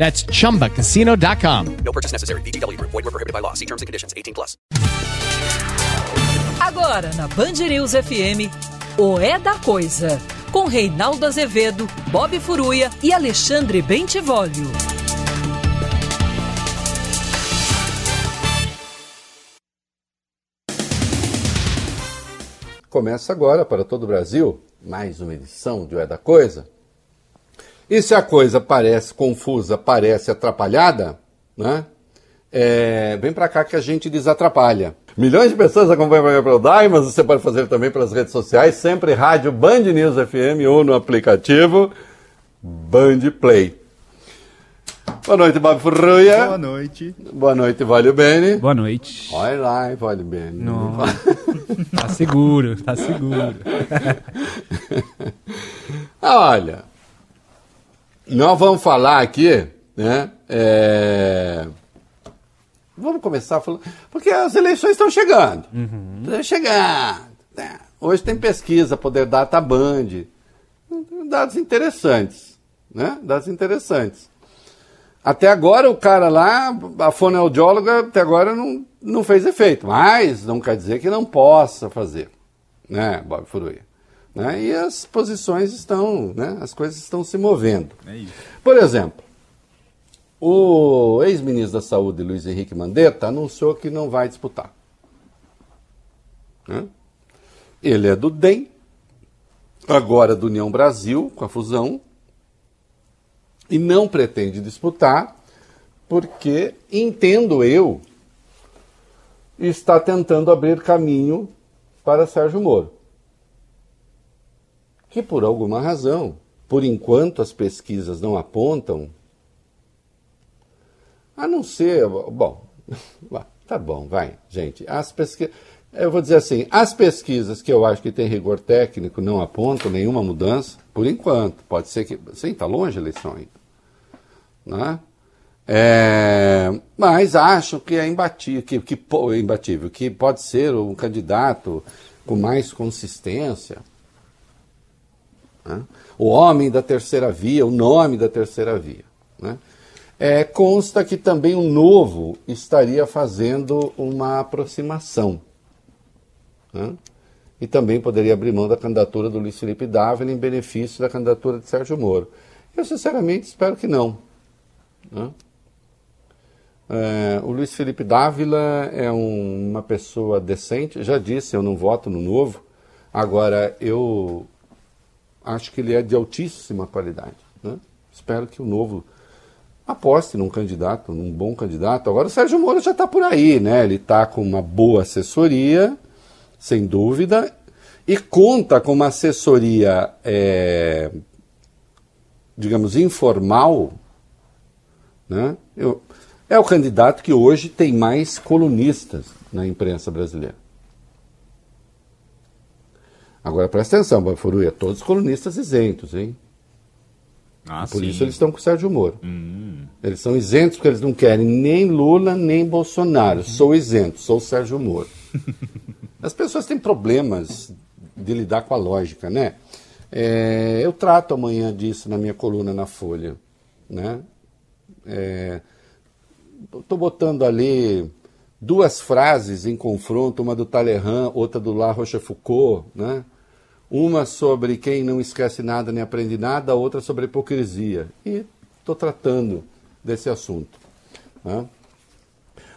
That's chumbacasino.com. No purchase necessary. VGW Group. Void were prohibited by law. See terms and conditions. 18 plus. Agora na Band News FM, o É da Coisa, com Reinaldo Azevedo, Bob Furuia e Alexandre Bentivolio. Começa agora para todo o Brasil mais uma edição de O É da Coisa. E se a coisa parece confusa, parece atrapalhada, né? É, vem para cá que a gente desatrapalha. Milhões de pessoas acompanham o programa DAI, mas você pode fazer também pelas redes sociais, sempre rádio Band News FM ou no aplicativo Band Play. Boa noite, Bob Furruia. Boa noite. Boa noite, Vale Bene. Boa noite. Olha lá, Vale Bene. tá seguro, tá seguro. Olha, nós vamos falar aqui, né? é, Vamos começar falando. Porque as eleições estão chegando. Estão chegando. né? Hoje tem pesquisa, Poder Data Band. Dados interessantes. Né? Dados interessantes. Até agora o cara lá, a fonoaudióloga, até agora não, não fez efeito. Mas não quer dizer que não possa fazer. Né, Bob Furuia? Né? E as posições estão, né? as coisas estão se movendo. É. Por exemplo, o ex-ministro da Saúde, Luiz Henrique Mandetta, anunciou que não vai disputar. Né? Ele é do DEM, agora do União Brasil, com a fusão, e não pretende disputar, porque, entendo eu, está tentando abrir caminho para Sérgio Moro. Que por alguma razão, por enquanto as pesquisas não apontam, a não ser. Bom, tá bom, vai, gente. As pesquisas. Eu vou dizer assim, as pesquisas que eu acho que tem rigor técnico não apontam nenhuma mudança, por enquanto. Pode ser que. Sim, está longe a eleição ainda. Né? É, mas acho que é imbatível, que, que, imbatível, que pode ser um candidato com mais consistência. Né? O homem da terceira via, o nome da terceira via. né? É, consta que também o novo estaria fazendo uma aproximação. né? E também poderia abrir mão da candidatura do Luiz Felipe Dávila em benefício da candidatura de Sérgio Moro. Eu, sinceramente, espero que não. né? É, o Luiz Felipe Dávila é um- uma pessoa decente, já disse, eu não voto no novo. Agora, eu acho que ele é de altíssima qualidade. né? Espero que o novo aposte num candidato, num bom candidato. Agora o Sérgio Moro já está por aí, né? Ele está com uma boa assessoria, sem dúvida, e conta com uma assessoria, é, digamos, informal. Né? Eu- é o candidato que hoje tem mais colunistas na imprensa brasileira. Agora presta atenção, Bafuruia, todos colunistas isentos, hein? Ah, Por sim. isso eles estão com o Sérgio Moro. Hum. Eles são isentos porque eles não querem nem Lula nem Bolsonaro. Sou isento, sou o Sérgio Moro. As pessoas têm problemas de lidar com a lógica, né? É, eu trato amanhã disso na minha coluna na Folha, né? Estou botando ali duas frases em confronto, uma do Talleyrand, outra do La Rochefoucauld, né? Uma sobre quem não esquece nada nem aprende nada, outra sobre hipocrisia. E estou tratando desse assunto. né?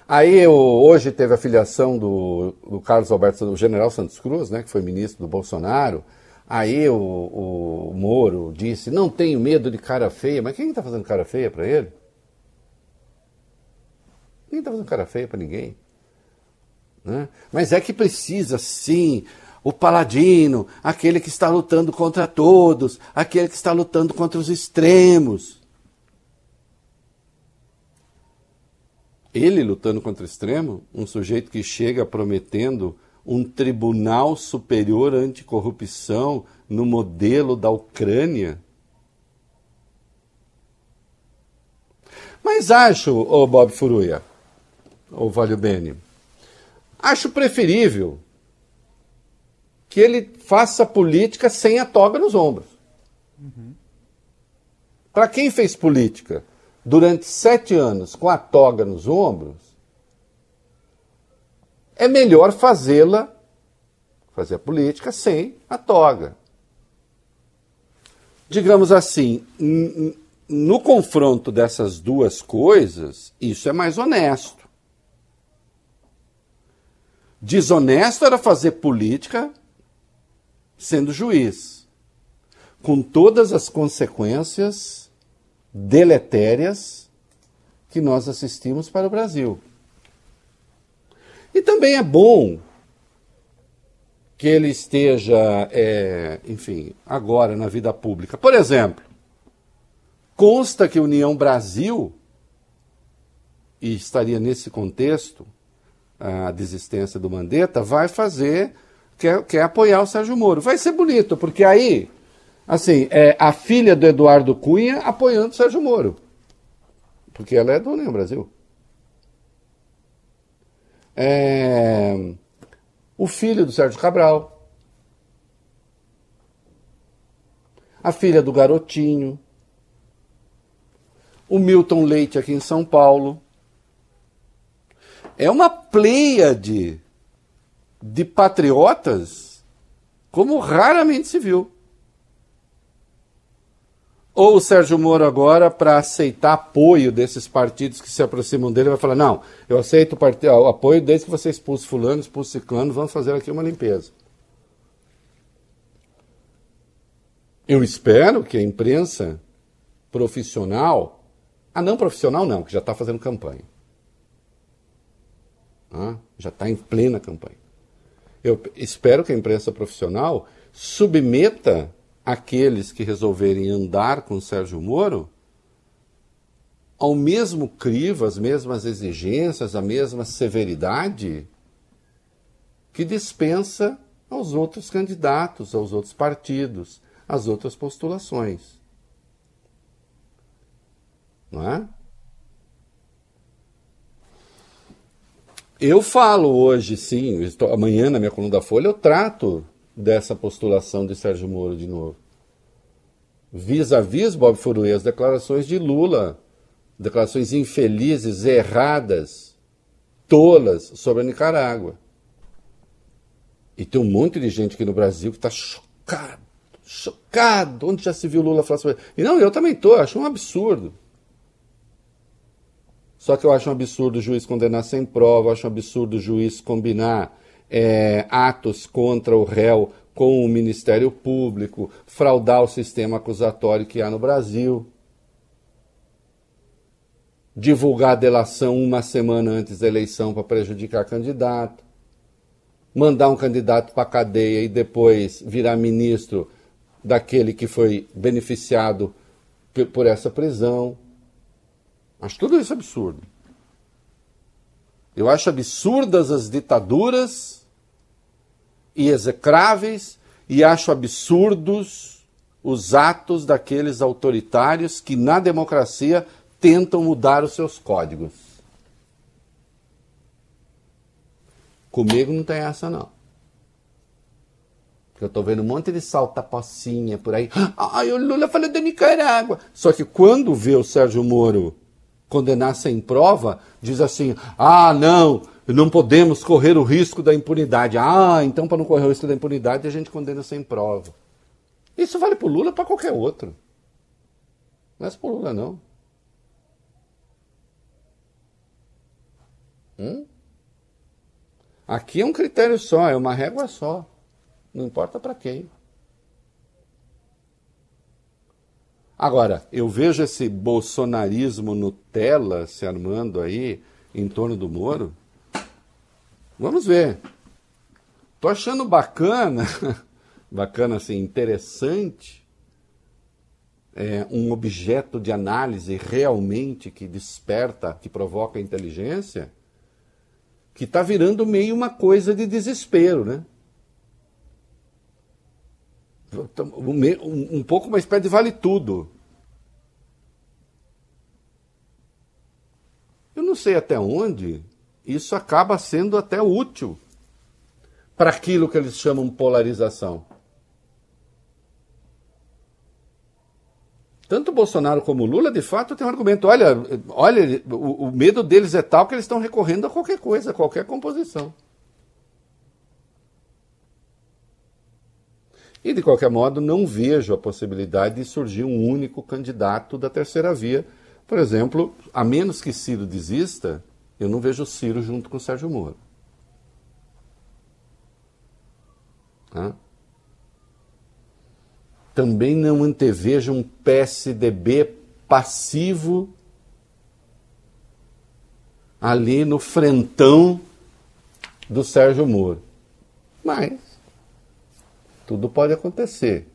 Aí o- hoje teve a filiação do, do Carlos Alberto, o general Santos Cruz, né, que foi ministro do Bolsonaro. Aí o, o Moro disse, não tenho medo de cara feia. Mas quem está fazendo cara feia para ele? Ninguém está fazendo cara feia para ninguém. né? Mas é que precisa, sim, o paladino, aquele que está lutando contra todos, aquele que está lutando contra os extremos. Ele lutando contra o extremo, um sujeito que chega prometendo um tribunal superior anticorrupção no modelo da Ucrânia. Mas acho, ô Bob Furuia, ou Valio Bene, acho preferível que ele faça política sem a toga nos ombros. Para quem fez política durante sete anos com a toga nos ombros, é melhor fazê-la, fazer a política sem a toga. Digamos assim, no confronto dessas duas coisas, isso é mais honesto. Desonesto era fazer política sendo juiz, com todas as consequências deletérias que nós assistimos para o Brasil. E também é bom que ele esteja, é, enfim, agora na vida pública. Por exemplo, consta que União Brasil, e estaria nesse contexto a desistência do Mandetta, vai fazer, quer, quer apoiar o Sérgio Moro. Vai ser bonito, porque aí, assim, é a filha do Eduardo Cunha apoiando o Sérgio Moro. Porque ela é do União Brasil. É, o filho do Sérgio Cabral. A filha do Garotinho. O Milton Leite aqui em São Paulo. É uma pleiade de patriotas como raramente se viu. Ou o Sérgio Moro agora, para aceitar apoio desses partidos que se aproximam dele, vai falar, não, eu aceito o, apoio desde que você expulse fulano, expulse ciclano, vamos fazer aqui uma limpeza. Eu espero que a imprensa profissional, a não profissional não, que já está fazendo campanha, já está em plena campanha. Eu espero que a imprensa profissional submeta aqueles que resolverem andar com Sérgio Moro ao mesmo crivo, às mesmas exigências, à mesma severidade que dispensa aos outros candidatos, aos outros partidos, às outras postulações. Não é? Eu falo hoje, sim, estou, amanhã na minha coluna da Folha eu trato dessa postulação de Sérgio Moro de novo. Vis-a-vis, Bob Furuê, as declarações de Lula, declarações infelizes, erradas, tolas sobre a Nicarágua. E tem um monte de gente aqui no Brasil que está chocado, chocado. Onde já se viu Lula falar sobre E não, eu também estou, acho um absurdo. Só que eu acho um absurdo o juiz condenar sem prova, eu acho um absurdo o juiz combinar é, atos contra o réu com o Ministério Público, fraudar o sistema acusatório que há no Brasil, divulgar a delação uma semana antes da eleição para prejudicar candidato, mandar um candidato para a cadeia e depois virar ministro daquele que foi beneficiado por essa prisão. Acho tudo isso absurdo. Eu acho absurdas as ditaduras e execráveis, e acho absurdos os atos daqueles autoritários que na democracia tentam mudar os seus códigos. Comigo não tem essa, não. Porque eu estou vendo um monte de salta-pocinha por aí. Ai, o Lula falou da Nicarágua. Só que quando vê o Sérgio Moro condenar sem prova, diz assim: ah, não, não podemos correr o risco da impunidade. Ah, então para não correr o risco da impunidade a gente condena sem prova. Isso vale para o Lula para qualquer outro. Não é para o Lula, não. Hum? Aqui é um critério só, é uma régua só. Não importa para quem. Agora, eu vejo esse bolsonarismo Nutella se armando aí em torno do Moro. Vamos ver. Tô achando bacana, bacana assim, interessante, é, um objeto de análise realmente que desperta, que provoca inteligência, que está virando meio uma coisa de desespero, né? Um, um pouco uma espécie de vale tudo. Não sei até onde isso acaba sendo até útil para aquilo que eles chamam polarização. Tanto Bolsonaro como Lula, de fato, tem um argumento. Olha, olha o, o medo deles é tal que eles estão recorrendo a qualquer coisa, a qualquer composição. E, de qualquer modo, não vejo a possibilidade de surgir um único candidato da terceira via. Por exemplo, a menos que Ciro desista, eu não vejo Ciro junto com Sérgio Moro. Hã? Também não antevejo um PSDB passivo ali no frentão do Sérgio Moro. Mas tudo pode acontecer.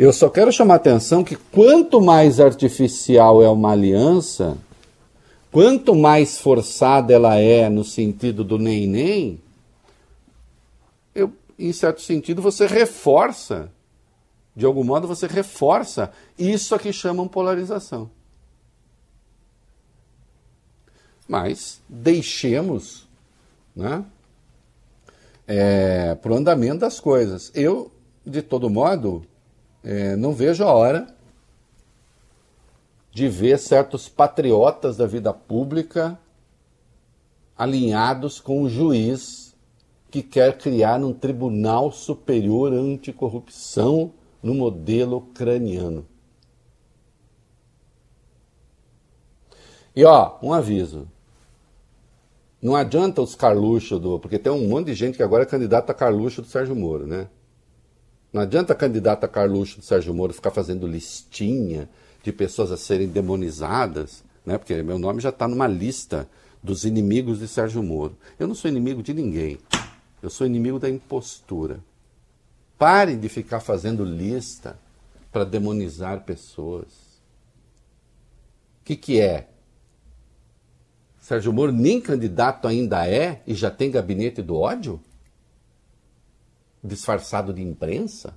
Eu só quero chamar a atenção que quanto mais artificial é uma aliança, quanto mais forçada ela é no sentido do nem-nem, em certo sentido, você reforça, de algum modo, você reforça isso a que chamam polarização. Mas deixemos né, é, para o andamento das coisas. Eu, de todo modo, é, não vejo a hora de ver certos patriotas da vida pública alinhados com o juiz que quer criar um tribunal superior anticorrupção no modelo ucraniano. E ó, um aviso. Não adianta os Carluxo do. Porque tem um monte de gente que agora é candidata a Carluxo do Sérgio Moro, né? Não adianta a candidata Carluxo do Sérgio Moro ficar fazendo listinha de pessoas a serem demonizadas, né? Porque meu nome já está numa lista dos inimigos de Sérgio Moro. Eu não sou inimigo de ninguém. Eu sou inimigo da impostura. Parem de ficar fazendo lista para demonizar pessoas. O que, que é? Sérgio Moro nem candidato ainda é e já tem gabinete do ódio? Disfarçado de imprensa?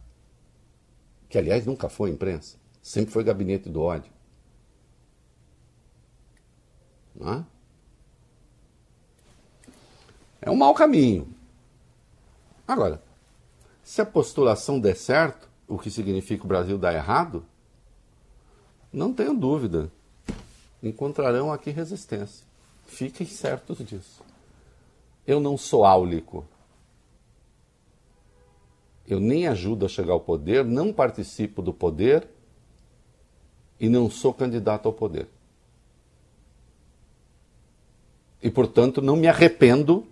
Que, aliás, nunca foi imprensa. Sempre foi gabinete do ódio. Não é? é um mau caminho. Agora, se a postulação der certo, o que significa o Brasil dar errado, não tenho dúvida, encontrarão aqui resistência. Fiquem certos disso. Eu não sou áulico. Eu nem ajudo a chegar ao poder, não participo do poder e não sou candidato ao poder. E, portanto, não me arrependo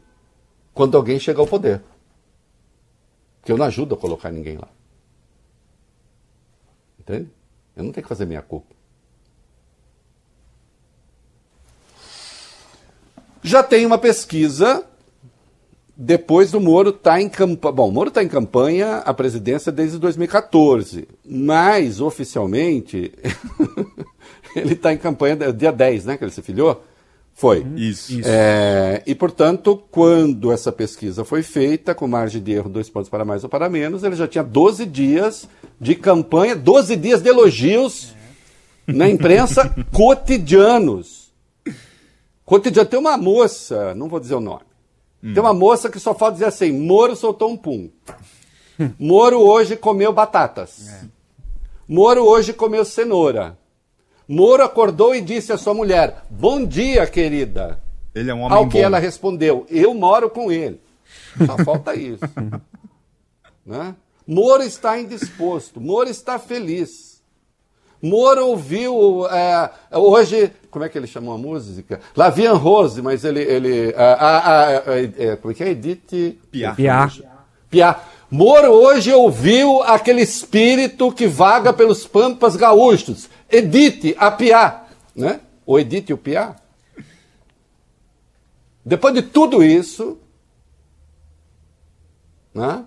quando alguém chega ao poder. Porque eu não ajudo a colocar ninguém lá. Entende? Eu não tenho que fazer minha culpa. Já tem uma pesquisa depois do Moro estar tá em campanha. Bom, o Moro está em campanha a presidência desde 2014, mas oficialmente ele está em campanha dia 10, né? Que ele se filiou? Foi. Isso. É, e, portanto, quando essa pesquisa foi feita, com margem de erro, dois pontos para mais ou para menos, ele já tinha 12 dias de campanha, 12 dias de elogios é. na imprensa cotidianos. Cotidiano. Tem uma moça, não vou dizer o nome, hum. tem uma moça que só fala dizer assim: Moro soltou um pum. Moro hoje comeu batatas. É. Moro hoje comeu cenoura. Moro acordou e disse à sua mulher: Bom dia, querida. Ele é um homem Ao que bom. ela respondeu: Eu moro com ele. Só falta isso. né? Moro está indisposto. Moro está feliz. Moro ouviu é, hoje, como é que ele chamou a música? Lavian Rose, mas ele, ele a, a, a, a, como é que é? Edith Piá. Piá. Piá. Moro hoje ouviu aquele espírito que vaga pelos pampas gaúchos. Edith, a Piá, né? O Edith e o Piá. Depois de tudo isso, né?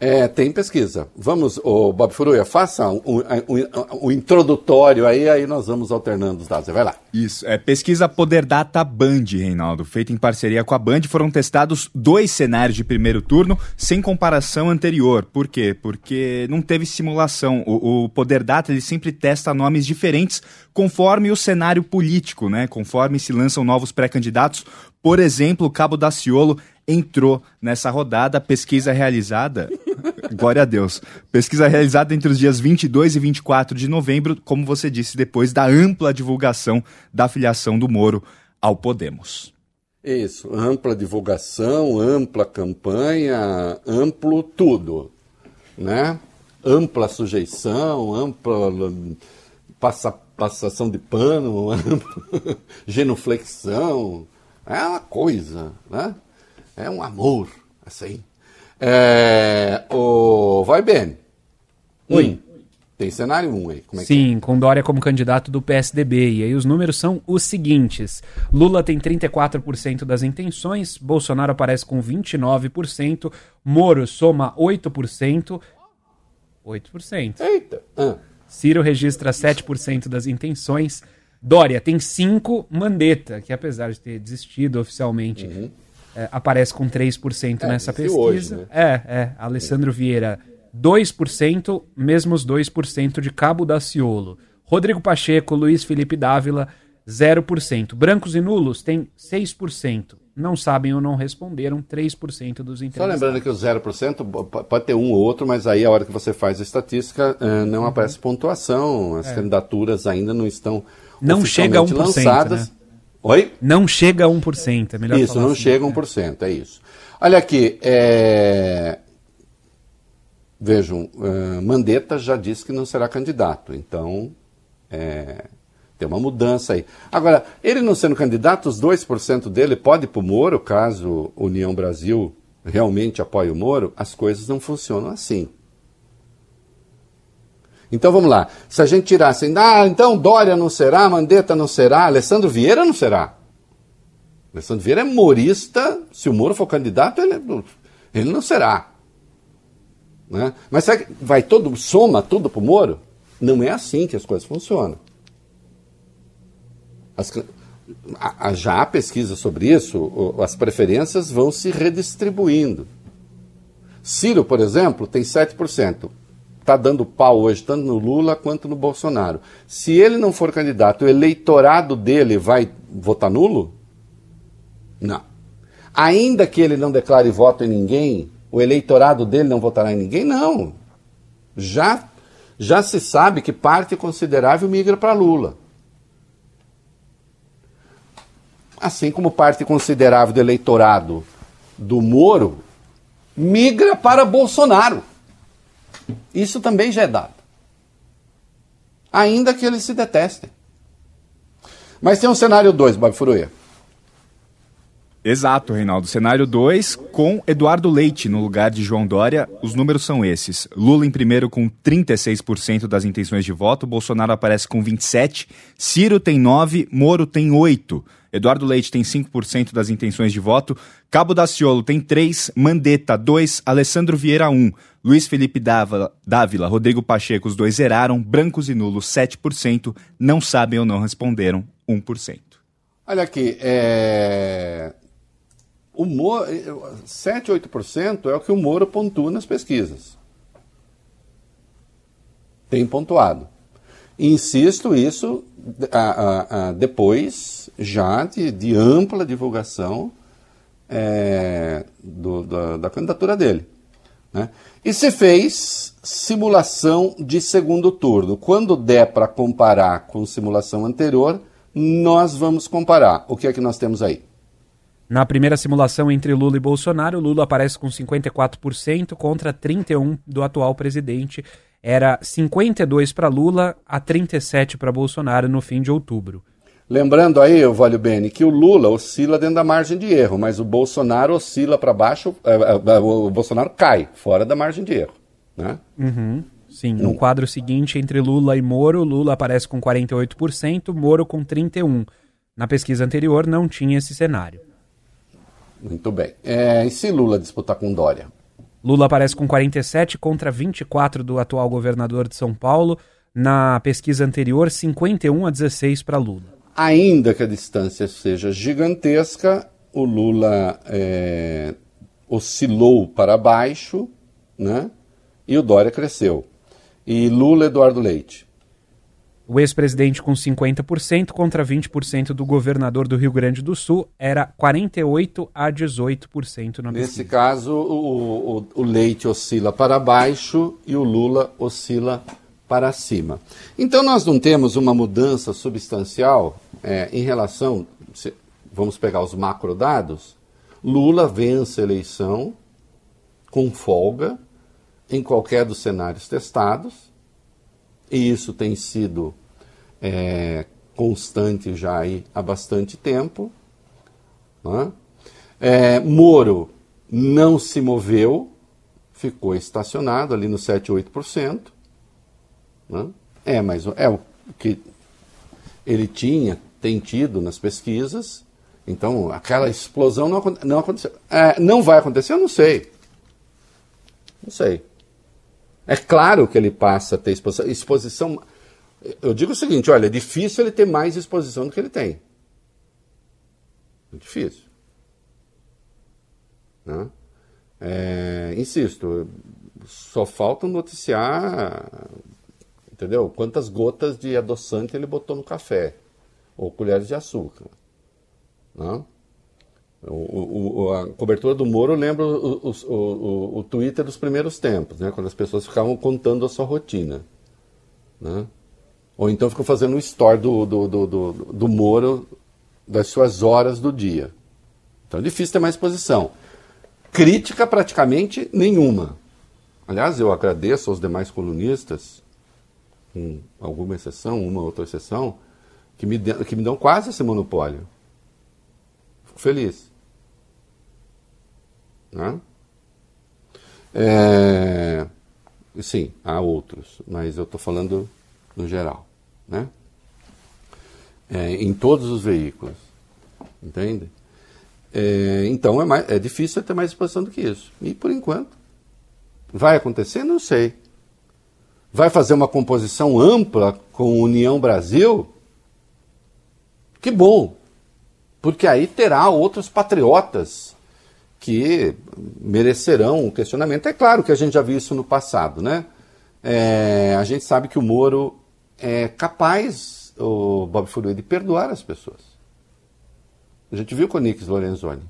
É, tem pesquisa. Vamos, o Bob Furuia, faça um, um, um, um, introdutório aí, aí nós vamos alternando os dados. Vai lá. Isso, é pesquisa Poder Data Band, Reinaldo, feita em parceria com a Band. Foram testados dois cenários de primeiro turno sem comparação anterior. Por quê? Porque não teve simulação. O, o Poder Data ele sempre testa nomes diferentes conforme o cenário político, né? Conforme se lançam novos pré-candidatos. Por exemplo, o Cabo Daciolo entrou nessa rodada. Pesquisa realizada. Glória a Deus. Pesquisa realizada entre os dias 22 e 24 de novembro, como você disse, depois da ampla divulgação da filiação do Moro ao Podemos. Isso, ampla divulgação, ampla campanha, amplo tudo, né? Ampla sujeição, ampla passa, passação de pano, genuflexão, é uma coisa, né? É um amor, assim. É, o... Vai bem. Oi. Um. Tem cenário 1 um aí. Como é Sim, é? com Dória como candidato do PSDB. E aí os números são os seguintes: Lula tem 34% das intenções, Bolsonaro aparece com 29%, Moro soma 8%. 8%. Eita. Ah. Ciro registra 7% das intenções. Dória tem 5%, Mandetta, que apesar de ter desistido oficialmente, Uhum. É, aparece com 3% nessa desistiu pesquisa. hoje, né? É, é. Alessandro Vieira, 2%, mesmos 2% de Cabo Daciolo. Rodrigo Pacheco, Luiz Felipe Dávila, 0%. Brancos e nulos tem 6%. Não sabem ou não responderam, 3% dos Só entrevistados. lembrando que o 0% p- pode ter um ou outro, mas aí a hora que você faz a estatística eh, Uhum. não aparece pontuação. As candidaturas ainda não estão É. Não chega a oficialmente 1%, lançadas. né? Oi? Não chega a 1%, é melhor Isso, não assim, chega a né? 1%, é isso. Olha aqui, é... vejam, eh, Mandetta já disse que não será candidato, então é, tem uma mudança aí. Agora, ele não sendo candidato, os 2% dele pode ir para o Moro, caso União Brasil realmente apoie o Moro, as coisas não funcionam assim. Então vamos lá. Se a gente tirasse, ah, então Dória não será, Mandetta não será, Alessandro Vieira não será. Alessandro Vieira é morista, se o Moro for candidato, ele, ele não será. Né? Mas será que vai todo, soma tudo para o Moro? Não é assim que as coisas funcionam. As, a- já há pesquisa sobre isso, as preferências vão se redistribuindo. Ciro, por exemplo, tem 7%. Está dando pau hoje, tanto no Lula quanto no Bolsonaro. Se ele não for candidato, o eleitorado dele vai votar nulo? Não. Ainda que ele não declare voto em ninguém, o eleitorado dele não votará em ninguém? Não. Já, já se sabe que parte considerável migra para Lula. Assim como parte considerável do eleitorado do Moro migra para Bolsonaro. Isso também já é dado. Ainda que eles se detestem. Mas tem um cenário 2, Bob Furuia. Exato, Reinaldo. Cenário 2, com Eduardo Leite no lugar de João Dória. Os números são esses. Lula em primeiro com 36% das intenções de voto, Bolsonaro aparece com 27%, Ciro tem 9%, Moro tem 8%. Eduardo Leite tem 5% das intenções de voto, Cabo Daciolo tem 3%, Mandetta 2%, Alessandro Vieira 1%, Luiz Felipe Dávila, Rodrigo Pacheco, os dois zeraram, brancos e nulos 7%, não sabem ou não responderam 1%. Olha aqui, é... o Moro, 7, 8% é o que o Moro pontua nas pesquisas. Tem pontuado. Insisto, isso a- a- a- depois já de, de ampla divulgação é, do- da, da candidatura dele. né? E se fez simulação de segundo turno. Quando der para comparar com simulação anterior, nós vamos comparar. O que é que nós temos aí? Na primeira simulação entre Lula e Bolsonaro, Lula aparece com 54% contra 31% do atual presidente. Era 52 para Lula a 37 para Bolsonaro no fim de outubro. Lembrando aí, Valio Bene, que o Lula oscila dentro da margem de erro, mas o Bolsonaro oscila para baixo, é, é, o Bolsonaro cai fora da margem de erro. Né? Uhum. Sim, no quadro seguinte, entre Lula e Moro, Lula aparece com 48%, Moro com 31%. Na pesquisa anterior não tinha esse cenário. Muito bem. É, e se Lula disputar com Dória? Lula aparece com 47 contra 24 do atual governador de São Paulo. Na pesquisa anterior, 51 a 16 para Lula. Ainda que a distância seja gigantesca, o Lula é, oscilou para baixo, né? E o Dória cresceu. E Lula Eduardo Leite. O ex-presidente com 50% contra 20% do governador do Rio Grande do Sul era 48 a 18% na pesquisa. Nesse caso, o, o, o, Leite oscila para baixo e o Lula oscila para cima. Então nós não temos uma mudança substancial é, em relação, se, vamos pegar os macrodados, Lula vence a eleição com folga em qualquer dos cenários testados, e isso tem sido é, constante já aí há bastante tempo. Né? É, Moro não se moveu, ficou estacionado ali no 7, 8%. Né? É, mas é o que ele tinha, tem tido nas pesquisas. Então, aquela explosão não, não aconteceu. É, não vai acontecer? Eu não sei. Não sei. É claro que ele passa a ter exposição. exposição eu digo o seguinte: olha, é difícil ele ter mais exposição do que ele tem. É difícil. Né? É, insisto, só falta noticiar, entendeu? Quantas gotas de adoçante ele botou no café, ou colheres de açúcar. Né? O, o, a cobertura do Moro lembra o, o, o, Twitter dos primeiros tempos, né? quando as pessoas ficavam contando a sua rotina. Né? Ou então ficam fazendo o store do, do, do, do, do Moro das suas horas do dia. Então é difícil ter mais exposição. Crítica praticamente nenhuma. Aliás, eu agradeço aos demais colunistas, com alguma exceção, uma ou outra exceção, que me, que me dão quase esse monopólio. Fico feliz. Né? É, sim, há outros, mas eu estou falando no geral né? É, em todos os veículos. Entende? É, então é, mais, é difícil ter mais exposição do que isso. E por enquanto. Vai acontecer? Não sei. Vai fazer uma composição ampla com União Brasil? Que bom! Porque aí terá outros patriotas que merecerão um questionamento. É claro que a gente já viu isso no passado, né? É, a gente sabe que o Moro é capaz, o Bob Furui, de perdoar as pessoas. A gente viu com o Nix Lorenzoni.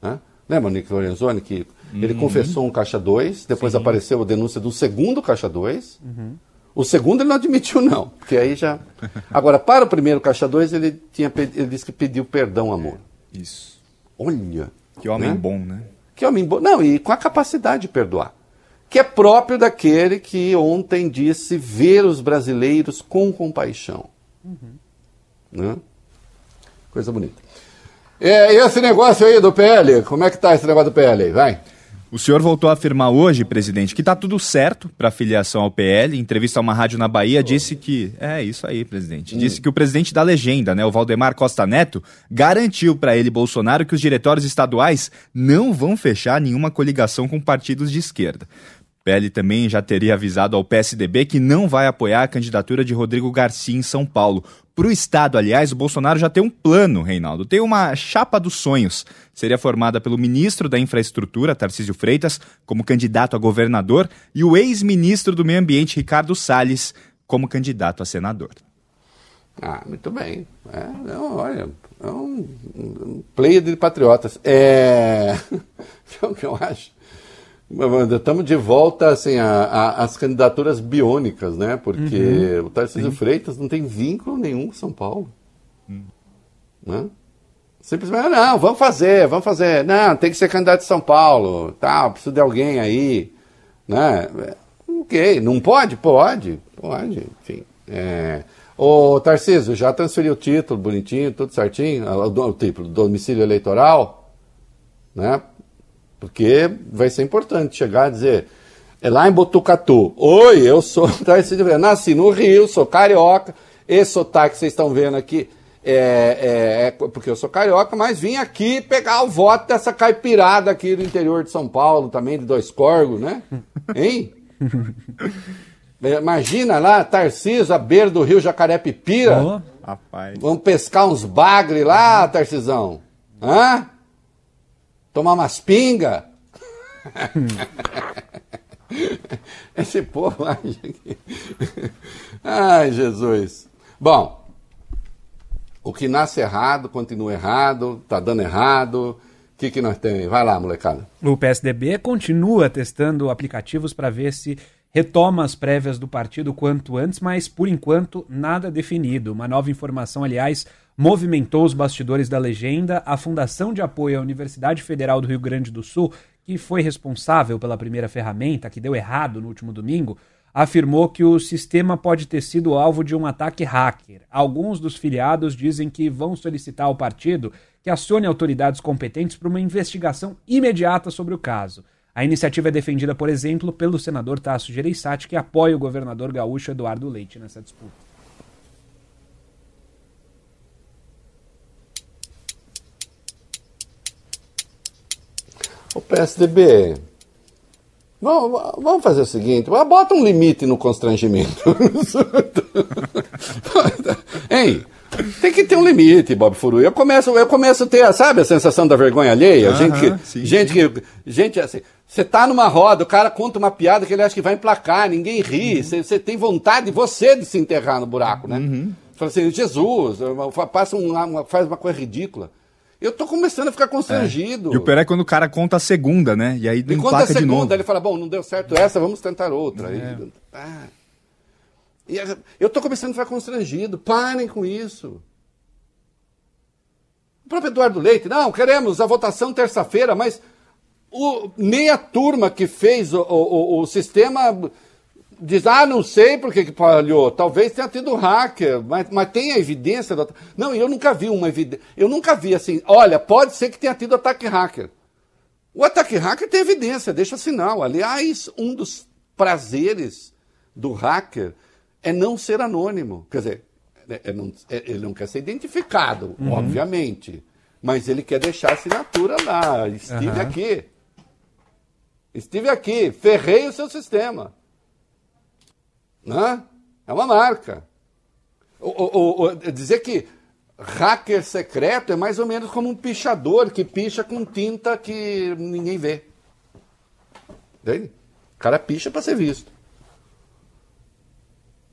Né? Lembra o Nix Lorenzoni que uhum. ele confessou um caixa 2, depois Sim. apareceu a denúncia do segundo caixa 2. Uhum. O segundo ele não admitiu, não, porque aí já. Agora, para o primeiro caixa 2, ele, tinha, ele disse que pediu perdão, amor. Isso. Olha. Que homem né? bom, né? Que homem bom. Não, e com a capacidade de perdoar que é próprio daquele que ontem disse ver os brasileiros com compaixão. Uhum. Né? Coisa bonita. É, esse negócio aí do PL, como é que tá esse negócio do PL aí? Vai. O senhor voltou a afirmar hoje, presidente, que está tudo certo para filiação ao PL. Em entrevista a uma rádio na Bahia, disse que. É isso aí, presidente. Disse que o presidente da legenda, né, o Valdemar Costa Neto, garantiu para ele, Bolsonaro, que os diretórios estaduais não vão fechar nenhuma coligação com partidos de esquerda. PL também já teria avisado ao PSDB que não vai apoiar a candidatura de Rodrigo Garcia em São Paulo. Para o Estado, aliás, o Bolsonaro já tem um plano, Reinaldo. Tem uma chapa dos sonhos. Seria formada pelo ministro da Infraestrutura, Tarcísio Freitas, como candidato a governador, e o ex-ministro do Meio Ambiente, Ricardo Salles, como candidato a senador. Ah, muito bem. É, não, olha, é um, um player de patriotas. É. o que eu acho? Estamos de volta assim, às candidaturas biônicas, né? Porque uhum. o Tarcísio Sim. Freitas não tem vínculo nenhum com São Paulo. Uhum. Né? Simplesmente, não, vamos fazer, vamos fazer. Não, tem que ser candidato de São Paulo, tal, preciso de alguém aí. Né? Ok, não pode? Pode, pode, enfim. É... Ô, Tarcísio, já transferiu o título bonitinho, tudo certinho? O, o, o título, domicílio eleitoral? Né? Porque vai ser importante chegar a dizer, é lá em Botucatu. Oi, eu sou Tarcísio nasci no Rio, sou carioca. Esse sotaque que vocês estão vendo aqui é, é, é, porque eu sou carioca, mas vim aqui pegar o voto dessa caipirada aqui do interior de São Paulo, também de Dois Corgos, né? Hein? Imagina lá, Tarcísio, à beira do rio Jacaré-Pipira. Oh, rapaz. Vamos pescar uns bagre lá, Tarcisão. Hã? Tomar umas pinga. Esse povo. Ai, Jesus. Bom, o que nasce errado continua errado, tá dando errado. O que, que nós temos? Vai lá, molecada. O PSDB continua testando aplicativos para ver se retoma as prévias do partido quanto antes, mas por enquanto nada definido. Uma nova informação, aliás, movimentou os bastidores da legenda. A Fundação de Apoio à Universidade Federal do Rio Grande do Sul, que foi responsável pela primeira ferramenta, que deu errado no último domingo, afirmou que o sistema pode ter sido alvo de um ataque hacker. Alguns dos filiados dizem que vão solicitar ao partido que acione autoridades competentes para uma investigação imediata sobre o caso. A iniciativa é defendida, por exemplo, pelo senador Tasso Gereissati, que apoia o governador gaúcho Eduardo Leite nessa disputa. O PSDB. Vamos fazer o seguinte: bota um limite no constrangimento. hein? Tem que ter um limite, Bob Furu. Eu começo, eu começo a ter, sabe, a sensação da vergonha alheia? Uh -huh, gente que, sim, gente sim. que, gente assim, você tá numa roda, o cara conta uma piada que ele acha que vai emplacar, ninguém ri, você uhum. tem vontade você de se enterrar no buraco, né? Uhum. Fala assim, Jesus, passa uma, faz uma coisa ridícula. Eu tô começando a ficar constrangido. É. E o pior é quando o cara conta a segunda, né? E aí não conta a segunda, de novo. ele fala, bom, não deu certo essa, vamos tentar outra. É. E, ah. E eu tô começando a ficar constrangido. Parem com isso. O próprio Eduardo Leite, não, queremos a votação terça-feira, mas o, meia turma que fez o, o, o, sistema diz, ah, não sei por que, que falhou, talvez tenha tido hacker, mas, mas tem a evidência. Do... Não, eu nunca vi uma evidência, eu nunca vi assim, olha, pode ser que tenha tido ataque hacker. O ataque hacker tem evidência, deixa sinal. Aliás, um dos prazeres do hacker é não ser anônimo. Quer dizer, é, é não, é, ele não quer ser identificado, uhum. obviamente. Mas ele quer deixar a assinatura lá. Estive uhum. aqui. Estive aqui, ferrei o seu sistema. Né? É uma marca. O, o, o, dizer que hacker secreto é mais ou menos como um pichador que picha com tinta que ninguém vê. Entende? O cara picha para ser visto.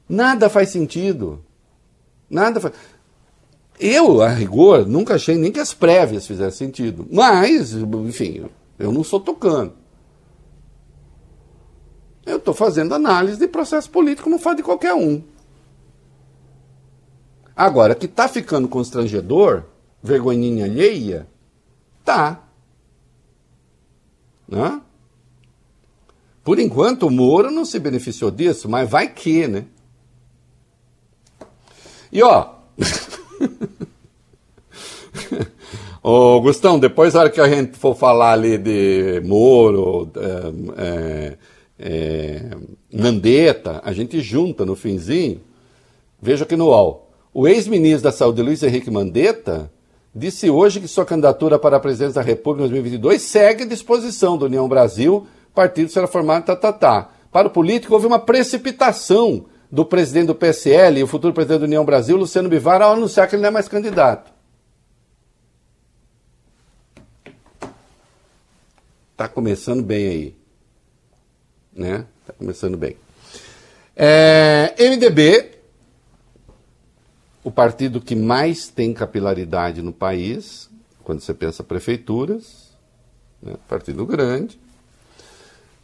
Nada faz sentido. Nada faz. Eu, a rigor, nunca achei nem que as prévias fizessem sentido. Mas, enfim, eu não sou tocando. Eu estou fazendo análise de processo político como faz de qualquer um. Agora, que está ficando constrangedor, vergonhinha alheia, tá. Né? Por enquanto, o Moro não se beneficiou disso, mas vai que, né? E ó. Ô, Gustão, depois, na hora que a gente for falar ali de Moro, é, é, é, Mandetta, a gente junta no finzinho. Veja aqui no UOL. O ex-ministro da Saúde, Luiz Henrique Mandetta, disse hoje que sua candidatura para a presidência da República em 2022 segue à disposição da União Brasil, partido será formado, tá, tá, tá. Para o político, houve uma precipitação do presidente do PSL o futuro presidente da União Brasil, Luciano Bivar, ao anunciar que ele não é mais candidato. Está começando bem aí né? Tá começando bem. É, MDB, o partido que mais tem capilaridade no país, quando você pensa prefeituras, né? partido grande,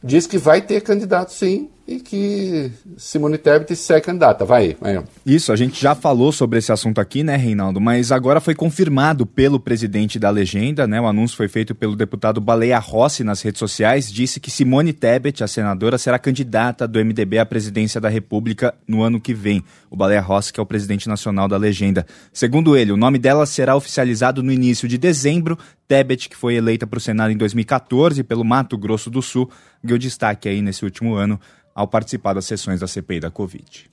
diz que vai ter candidato sim e que Simone Tebet segue candidata. Vai, vai. Isso, a gente já falou sobre esse assunto aqui, né, Reinaldo? Mas agora foi confirmado pelo presidente da legenda, né? O anúncio foi feito pelo deputado Baleia Rossi nas redes sociais. Disse que Simone Tebet, a senadora, será candidata do MDB à presidência da República no ano que vem. O Baleia Rossi, que é o presidente nacional da legenda. Segundo ele, o nome dela será oficializado no início de dezembro. Tebet, que foi eleita para o Senado em 2014 pelo Mato Grosso do Sul, ganhou destaque aí nesse último ano ao participar das sessões da CPI da Covid.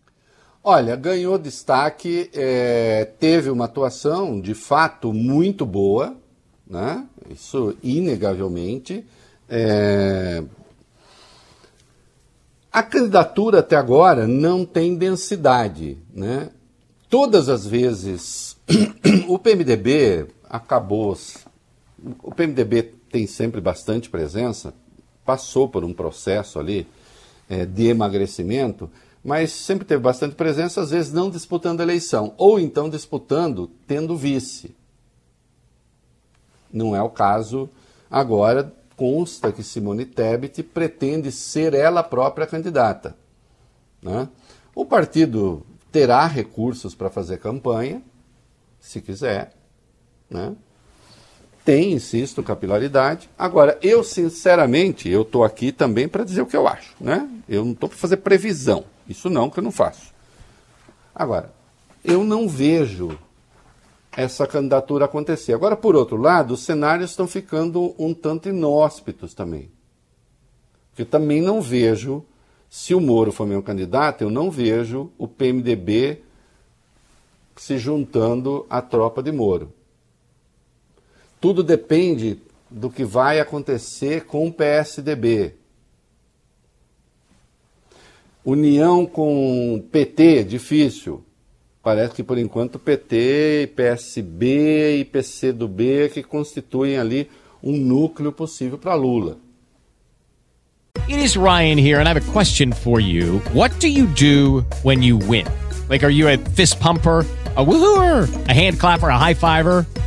Olha, ganhou destaque, é, teve uma atuação de fato muito boa, né? isso inegavelmente. É... A candidatura até agora não tem densidade. Né? Todas as vezes o PMDB acabou. O PMDB tem sempre bastante presença, passou por um processo ali é, de emagrecimento, mas sempre teve bastante presença, às vezes não disputando a eleição, ou então disputando tendo vice. Não é o caso agora, consta que Simone Tebet pretende ser ela própria candidata. Né? O partido terá recursos para fazer campanha, se quiser, né? Tem, insisto, capilaridade. Agora, eu sinceramente, eu estou aqui também para dizer o que eu acho, né? Eu não estou para fazer previsão, isso não que eu não faço. Agora, eu não vejo essa candidatura acontecer. Agora, por outro lado, os cenários estão ficando um tanto inóspitos também. Porque também não vejo, se o Moro for meu candidato, eu não vejo o PMDB se juntando à tropa de Moro. Tudo depende do que vai acontecer com o PSDB. União com PT, difícil. Parece que por enquanto PT, PSB e PCdoB é que constituem ali um núcleo possível para Lula. It is Ryan here and I have a question for you. What do you do when you win? Like are you a fist pumper? a woohooer, a hand clapper, a high fiver.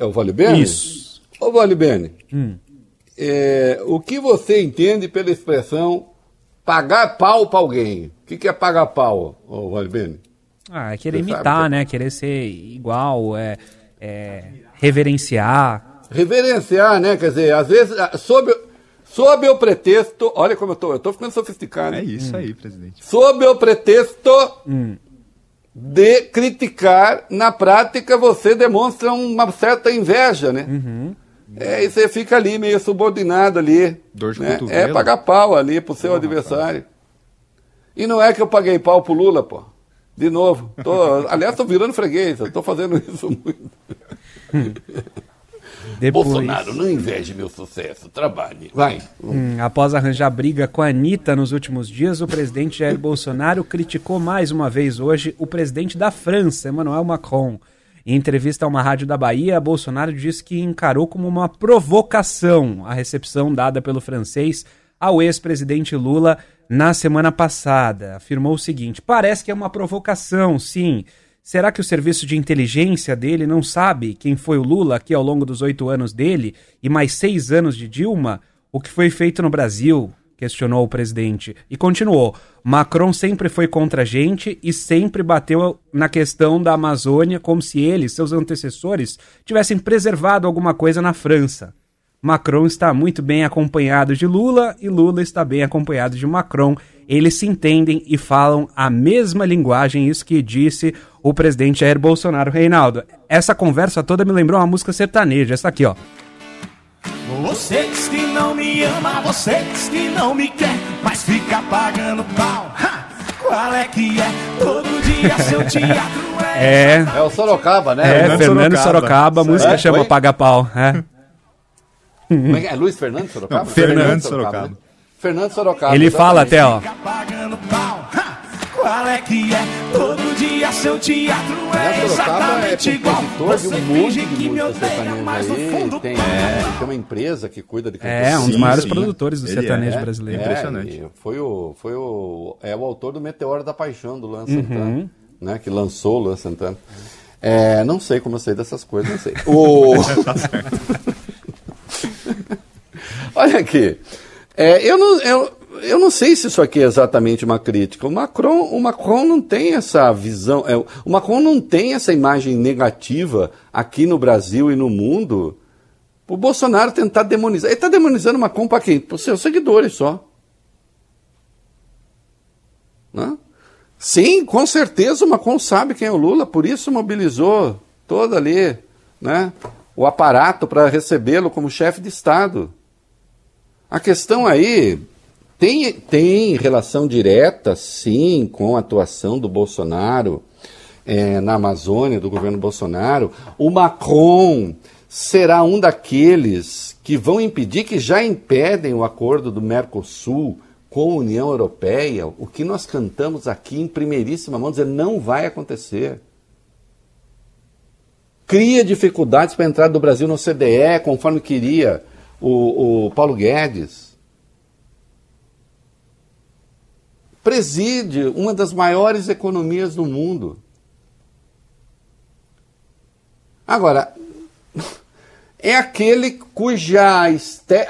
é o Vale Bene? Isso. Ô, Vale Bene, Hum. é, o que você entende pela expressão pagar pau para alguém? O que, que é pagar pau, ô Vale Bene? Ah, é querer Você imitar, que- né? Querer ser igual, é, é, reverenciar. Reverenciar, né? Quer dizer, às vezes, ah, sob, sob o pretexto. Olha como eu tô, eu tô ficando sofisticado. É isso aí, presidente. Sob o pretexto de criticar, na prática você demonstra uma certa inveja, né? É, e você fica ali meio subordinado ali. Dor de né? É pagar pau ali pro seu adversário. E não é que eu paguei pau pro Lula, pô. De novo. Tô, aliás, tô virando freguês, eu tô fazendo isso muito. Depois, Bolsonaro, não inveje meu sucesso, trabalhe. Vai. Hum, após arranjar briga com a Anitta nos últimos dias, o presidente Jair Bolsonaro criticou mais uma vez hoje o presidente da França, Emmanuel Macron. Em entrevista a uma rádio da Bahia, Bolsonaro disse que encarou como uma provocação a recepção dada pelo francês ao ex-presidente Lula na semana passada. Afirmou o seguinte: parece que é uma provocação, sim. Será que o serviço de inteligência dele não sabe quem foi o Lula aqui ao longo dos oito anos dele e mais seis anos de Dilma? O que foi feito no Brasil? Questionou o presidente. E continuou: Macron sempre foi contra a gente e sempre bateu na questão da Amazônia como se ele, seus antecessores, tivessem preservado alguma coisa na França. Macron está muito bem acompanhado de Lula e Lula está bem acompanhado de Macron. Eles se entendem e falam a mesma linguagem, isso que disse o presidente Jair Bolsonaro. Reinaldo, essa conversa toda me lembrou uma música sertaneja, essa aqui, ó. Você diz que não me ama, você diz que não me quer, mas fica pagando pau. Ha! Qual é que é? Todo dia seu teatro é. É, É o Sorocaba, né? é Fernando Fernando Sorocaba, a música É? chama Oi? Paga Pau. É. Como é, que é? é Luiz Fernando Sorocaba? Não, Fernando Sorocaba. né? Fernando Sorocaba. Ele fala até, ó. Qual é que é? Todo dia seu teatro é Fernando Sorocaba é exatamente igual. compositor de Você um monte finge de que me música odeia, sertaneja mas no fundo aí. Tem, é. tem uma empresa que cuida de É, um dos Sim, maiores sim. produtores do Ele sertanejo é. brasileiro. Impressionante. e foi o, foi o, é o autor do Meteoro da Paixão, do Luan Uhum. Santana, né, que lançou o Luan Santana. É, não sei como eu sei dessas coisas, não sei. O... Olha aqui, é, eu, não, eu, eu não sei se isso aqui é exatamente uma crítica. O Macron, o Macron não tem essa visão, é, o Macron não tem essa imagem negativa aqui no Brasil e no mundo. O Bolsonaro tentar demonizar. Ele está demonizando o Macron para quem? Para os seus seguidores só. Né? Sim, com certeza o Macron sabe quem é o Lula, por isso mobilizou todo ali né, o aparato para recebê-lo como chefe de Estado. A questão aí tem, tem relação direta, sim, com a atuação do Bolsonaro eh, na Amazônia, do governo Bolsonaro. O Macron será um daqueles que vão impedir, que já impedem o acordo do Mercosul com a União Europeia, o que nós cantamos aqui em primeiríssima mão, dizer não vai acontecer. Cria dificuldades para a entrada do Brasil no CDE, conforme queria o, o Paulo Guedes. Preside uma das maiores economias do mundo. Agora, é aquele cuja. este-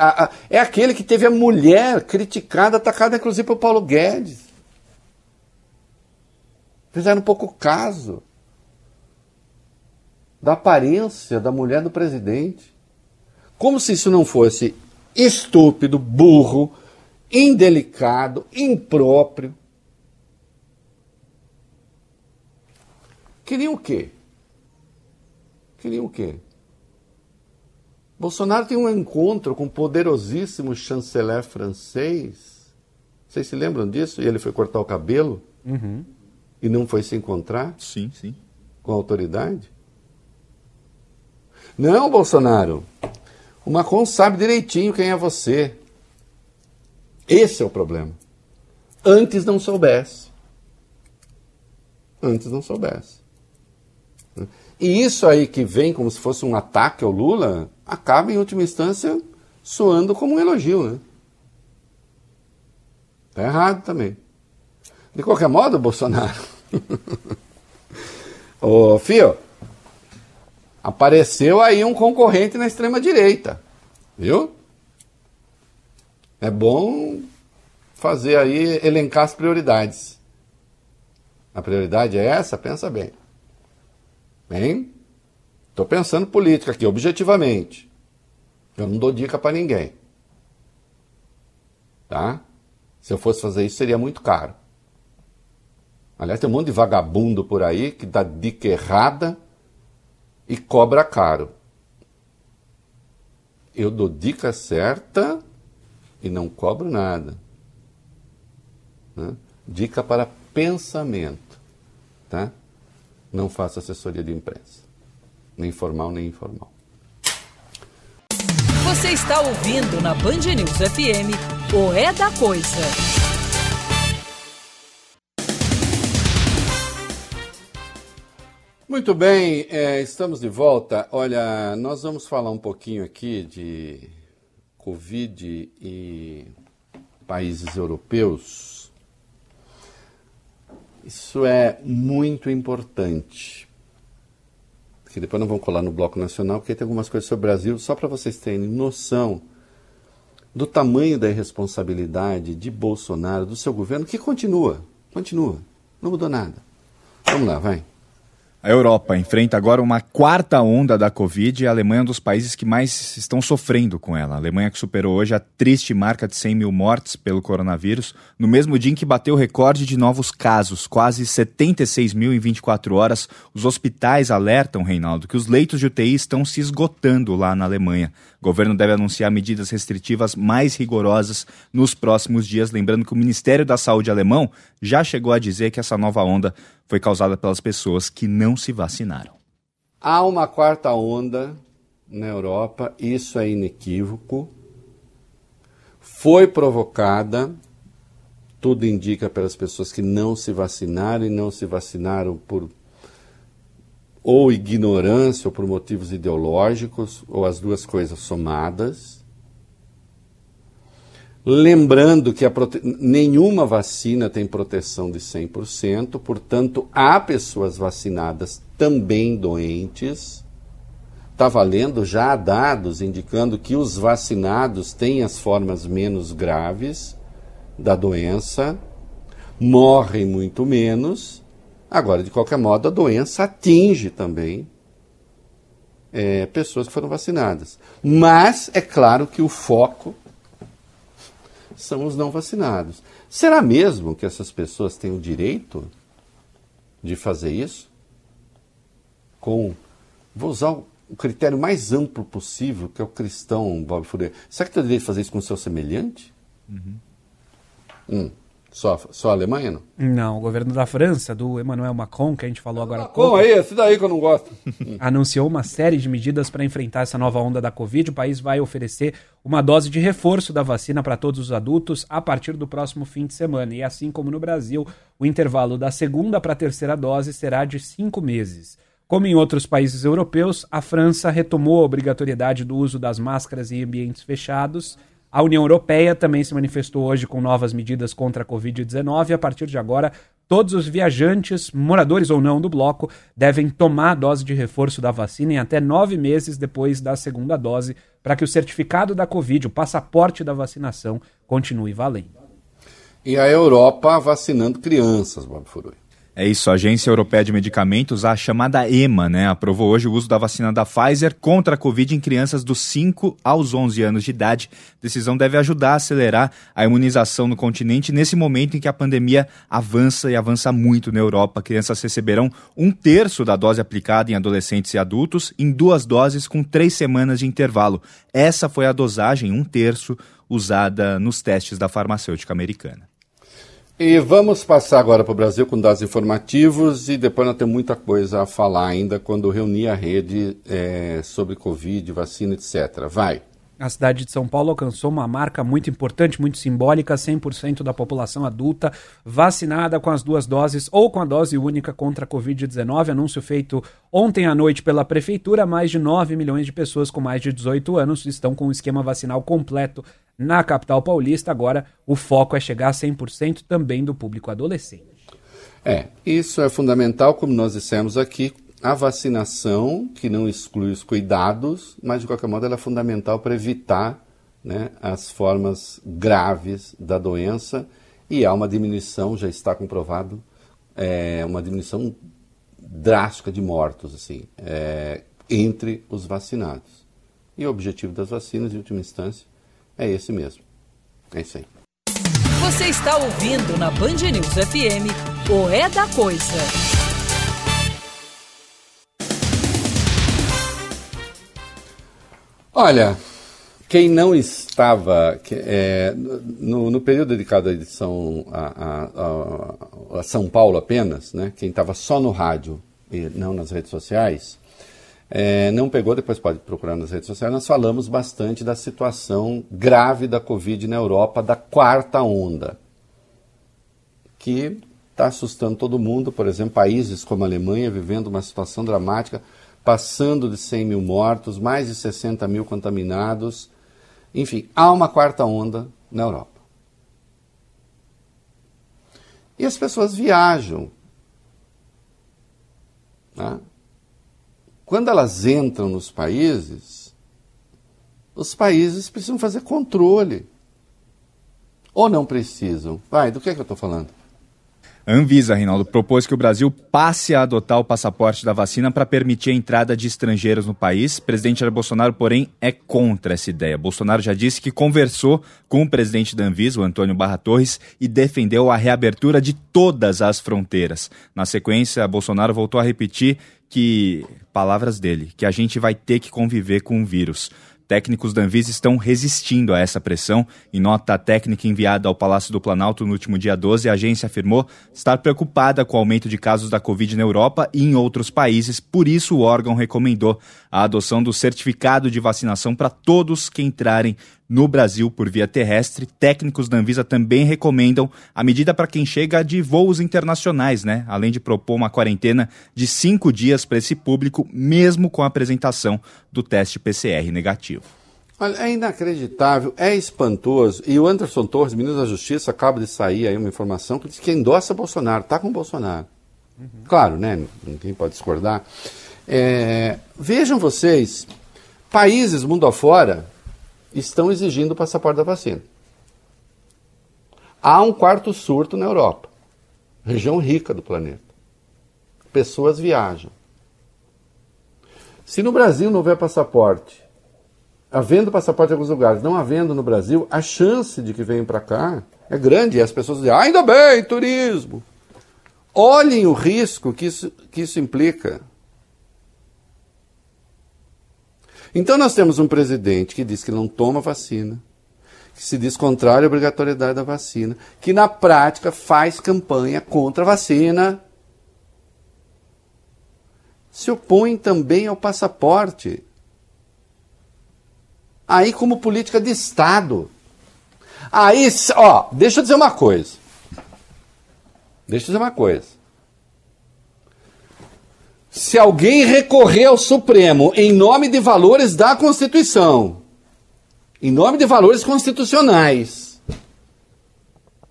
É aquele que teve a mulher criticada, atacada inclusive por Paulo Guedes. Fizeram um pouco caso da aparência da mulher do presidente. Como se isso não fosse estúpido, burro, indelicado, impróprio. Queriam o quê? Queriam o quê? Bolsonaro tem um encontro com o poderosíssimo chanceler francês. Vocês se lembram disso? E ele foi cortar o cabelo Uhum. e não foi se encontrar Sim, sim. com a autoridade? Não, Bolsonaro. O Macron sabe direitinho quem é você. Esse é o problema. Antes não soubesse. Antes não soubesse. E isso aí que vem como se fosse um ataque ao Lula, acaba em última instância soando como um elogio, né? Tá errado também. De qualquer modo, Bolsonaro. Ô, Fio, apareceu aí um concorrente na extrema-direita. Viu? É bom fazer aí, elencar as prioridades. A prioridade é essa? Pensa bem. Bem, estou pensando política aqui, objetivamente. Eu não dou dica para ninguém. Tá? Se eu fosse fazer isso, seria muito caro. Aliás, tem um monte de vagabundo por aí que dá dica errada e cobra caro. Eu dou dica certa e não cobro nada. Né? Dica para pensamento. Tá? Não faço assessoria de imprensa. Nem formal, nem informal. Você está ouvindo na Band News FM o É da Coisa. Muito bem, é, estamos de volta. Olha, nós vamos falar um pouquinho aqui de Covid e países europeus. Isso é muito importante. Porque depois nós vamos colar no Bloco Nacional, porque tem algumas coisas sobre o Brasil, só para vocês terem noção do tamanho da irresponsabilidade de Bolsonaro, do seu governo, que continua, continua, não mudou nada. Vamos lá, vai. A Europa enfrenta agora uma quarta onda da Covid e a Alemanha é um dos países que mais estão sofrendo com ela. A Alemanha que superou hoje a triste marca de 100 mil mortes pelo coronavírus, no mesmo dia em que bateu o recorde de novos casos, quase 76 mil em 24 horas. Os hospitais alertam, Reinaldo, que os leitos de UTI estão se esgotando lá na Alemanha. O governo deve anunciar medidas restritivas mais rigorosas nos próximos dias, lembrando que o Ministério da Saúde alemão já chegou a dizer que essa nova onda foi causada pelas pessoas que não se vacinaram. Há uma quarta onda na Europa, isso é inequívoco. Foi provocada, tudo indica, pelas pessoas que não se vacinaram e não se vacinaram por ou ignorância ou por motivos ideológicos, ou as duas coisas somadas. Lembrando que prote... nenhuma vacina tem proteção de 100%, portanto, há pessoas vacinadas também doentes. Está valendo já dados indicando que os vacinados têm as formas menos graves da doença, morrem muito menos. Agora, de qualquer modo, a doença atinge também é, pessoas que foram vacinadas. Mas é claro que o foco são os não vacinados. Será mesmo que essas pessoas têm o direito de fazer isso? Com. Vou usar o critério mais amplo possível, que é o cristão, Bob Fuller. Será que tem o direito de fazer isso com o seu semelhante? Uhum. Hum. Só, só a Alemanha, não? Não, o governo da França, do Emmanuel Macron, que a gente falou agora pouco. aí, esse daí que eu não gosto. anunciou uma série de medidas para enfrentar essa nova onda da Covid. O país vai oferecer uma dose de reforço da vacina para todos os adultos a partir do próximo fim de semana. E assim como no Brasil, o intervalo da segunda para a terceira dose será de cinco meses. Como em outros países europeus, a França retomou a obrigatoriedade do uso das máscaras em ambientes fechados a União Europeia também se manifestou hoje com novas medidas contra a Covid-19 e a partir de agora todos os viajantes, moradores ou não do bloco, devem tomar a dose de reforço da vacina em até nove meses depois da segunda dose, para que o certificado da Covid, o passaporte da vacinação, continue valendo. E a Europa vacinando crianças, Bob Furui. É isso, a Agência Europeia de Medicamentos, a chamada EMA, né, aprovou hoje o uso da vacina da Pfizer contra a Covid em crianças dos 5 aos 11 anos de idade. Decisão deve ajudar a acelerar a imunização no continente nesse momento em que a pandemia avança e avança muito na Europa. Crianças receberão um terço da dose aplicada em adolescentes e adultos em duas doses com três semanas de intervalo. Essa foi a dosagem, um terço, usada nos testes da farmacêutica americana. E vamos passar agora para o Brasil com dados informativos e depois nós temos muita coisa a falar ainda quando reunir a rede é, sobre Covid, vacina, etc. Vai. A cidade de São Paulo alcançou uma marca muito importante, muito simbólica: 100% da população adulta vacinada com as duas doses ou com a dose única contra a Covid-19. Anúncio feito ontem à noite pela Prefeitura. Mais de 9 milhões de pessoas com mais de 18 anos estão com o esquema vacinal completo na capital paulista. Agora, o foco é chegar a 100% também do público adolescente. É, isso é fundamental, como nós dissemos aqui, a vacinação, que não exclui os cuidados, mas de qualquer modo ela é fundamental para evitar né, as formas graves da doença e há uma diminuição, já está comprovado, é, uma diminuição drástica de mortos assim, é, entre os vacinados. E o objetivo das vacinas, em última instância, é esse mesmo. É isso aí. Você está ouvindo na Band News FM o É da Coisa. Olha, quem não estava é, no, no, período dedicado à edição a, a, a, a São Paulo apenas, né, quem estava só no rádio e não nas redes sociais, é, não pegou, depois pode procurar nas redes sociais, nós falamos bastante da situação grave da Covid na Europa, da quarta onda, que está assustando todo mundo, por exemplo, países como a Alemanha vivendo uma situação dramática, passando de 100 mil mortos, mais de 60 mil contaminados, enfim, há uma quarta onda na Europa. E as pessoas viajam. Né? Quando elas entram nos países, os países precisam fazer controle. Ou não precisam? Vai, do que é que eu estou falando? A Anvisa, Reinaldo, propôs que o Brasil passe a adotar o passaporte da vacina para permitir a entrada de estrangeiros no país. O presidente Jair Bolsonaro, porém, é contra essa ideia. Bolsonaro já disse que conversou com o presidente da Anvisa, o Antônio Barra Torres, e defendeu a reabertura de todas as fronteiras. Na sequência, Bolsonaro voltou a repetir que, palavras dele, que a gente vai ter que conviver com o vírus. Técnicos da Anvisa estão resistindo a essa pressão. Em nota técnica enviada ao Palácio do Planalto no último dia 12, a agência afirmou estar preocupada com o aumento de casos da Covid na Europa e em outros países. Por isso, o órgão recomendou a adoção do certificado de vacinação para todos que entrarem no Brasil por via terrestre. Técnicos da Anvisa também recomendam a medida para quem chega de voos internacionais, né? Além de propor uma quarentena de cinco dias para esse público, mesmo com a apresentação do teste PCR negativo. Olha, é inacreditável, é espantoso. E o Anderson Torres, ministro da Justiça, acaba de sair aí uma informação que diz que endossa Bolsonaro, está com Bolsonaro. Uhum. Claro, né? Ninguém pode discordar. É, vejam vocês, países mundo afora estão exigindo o passaporte da vacina. Há um quarto surto na Europa, região rica do planeta. Pessoas viajam. Se no Brasil não houver passaporte, havendo passaporte em alguns lugares, não havendo no Brasil, a chance de que venham para cá é grande. E as pessoas dizem, ah, ainda bem, turismo. Olhem o risco que isso, que isso implica. Então nós temos um presidente que diz que não toma vacina, que se diz contrário à obrigatoriedade da vacina, que na prática faz campanha contra a vacina, se opõe também ao passaporte. Aí como política de Estado. Aí, ó, deixa eu dizer uma coisa. Deixa eu dizer uma coisa. Se alguém recorrer ao Supremo em nome de valores da Constituição, em nome de valores constitucionais,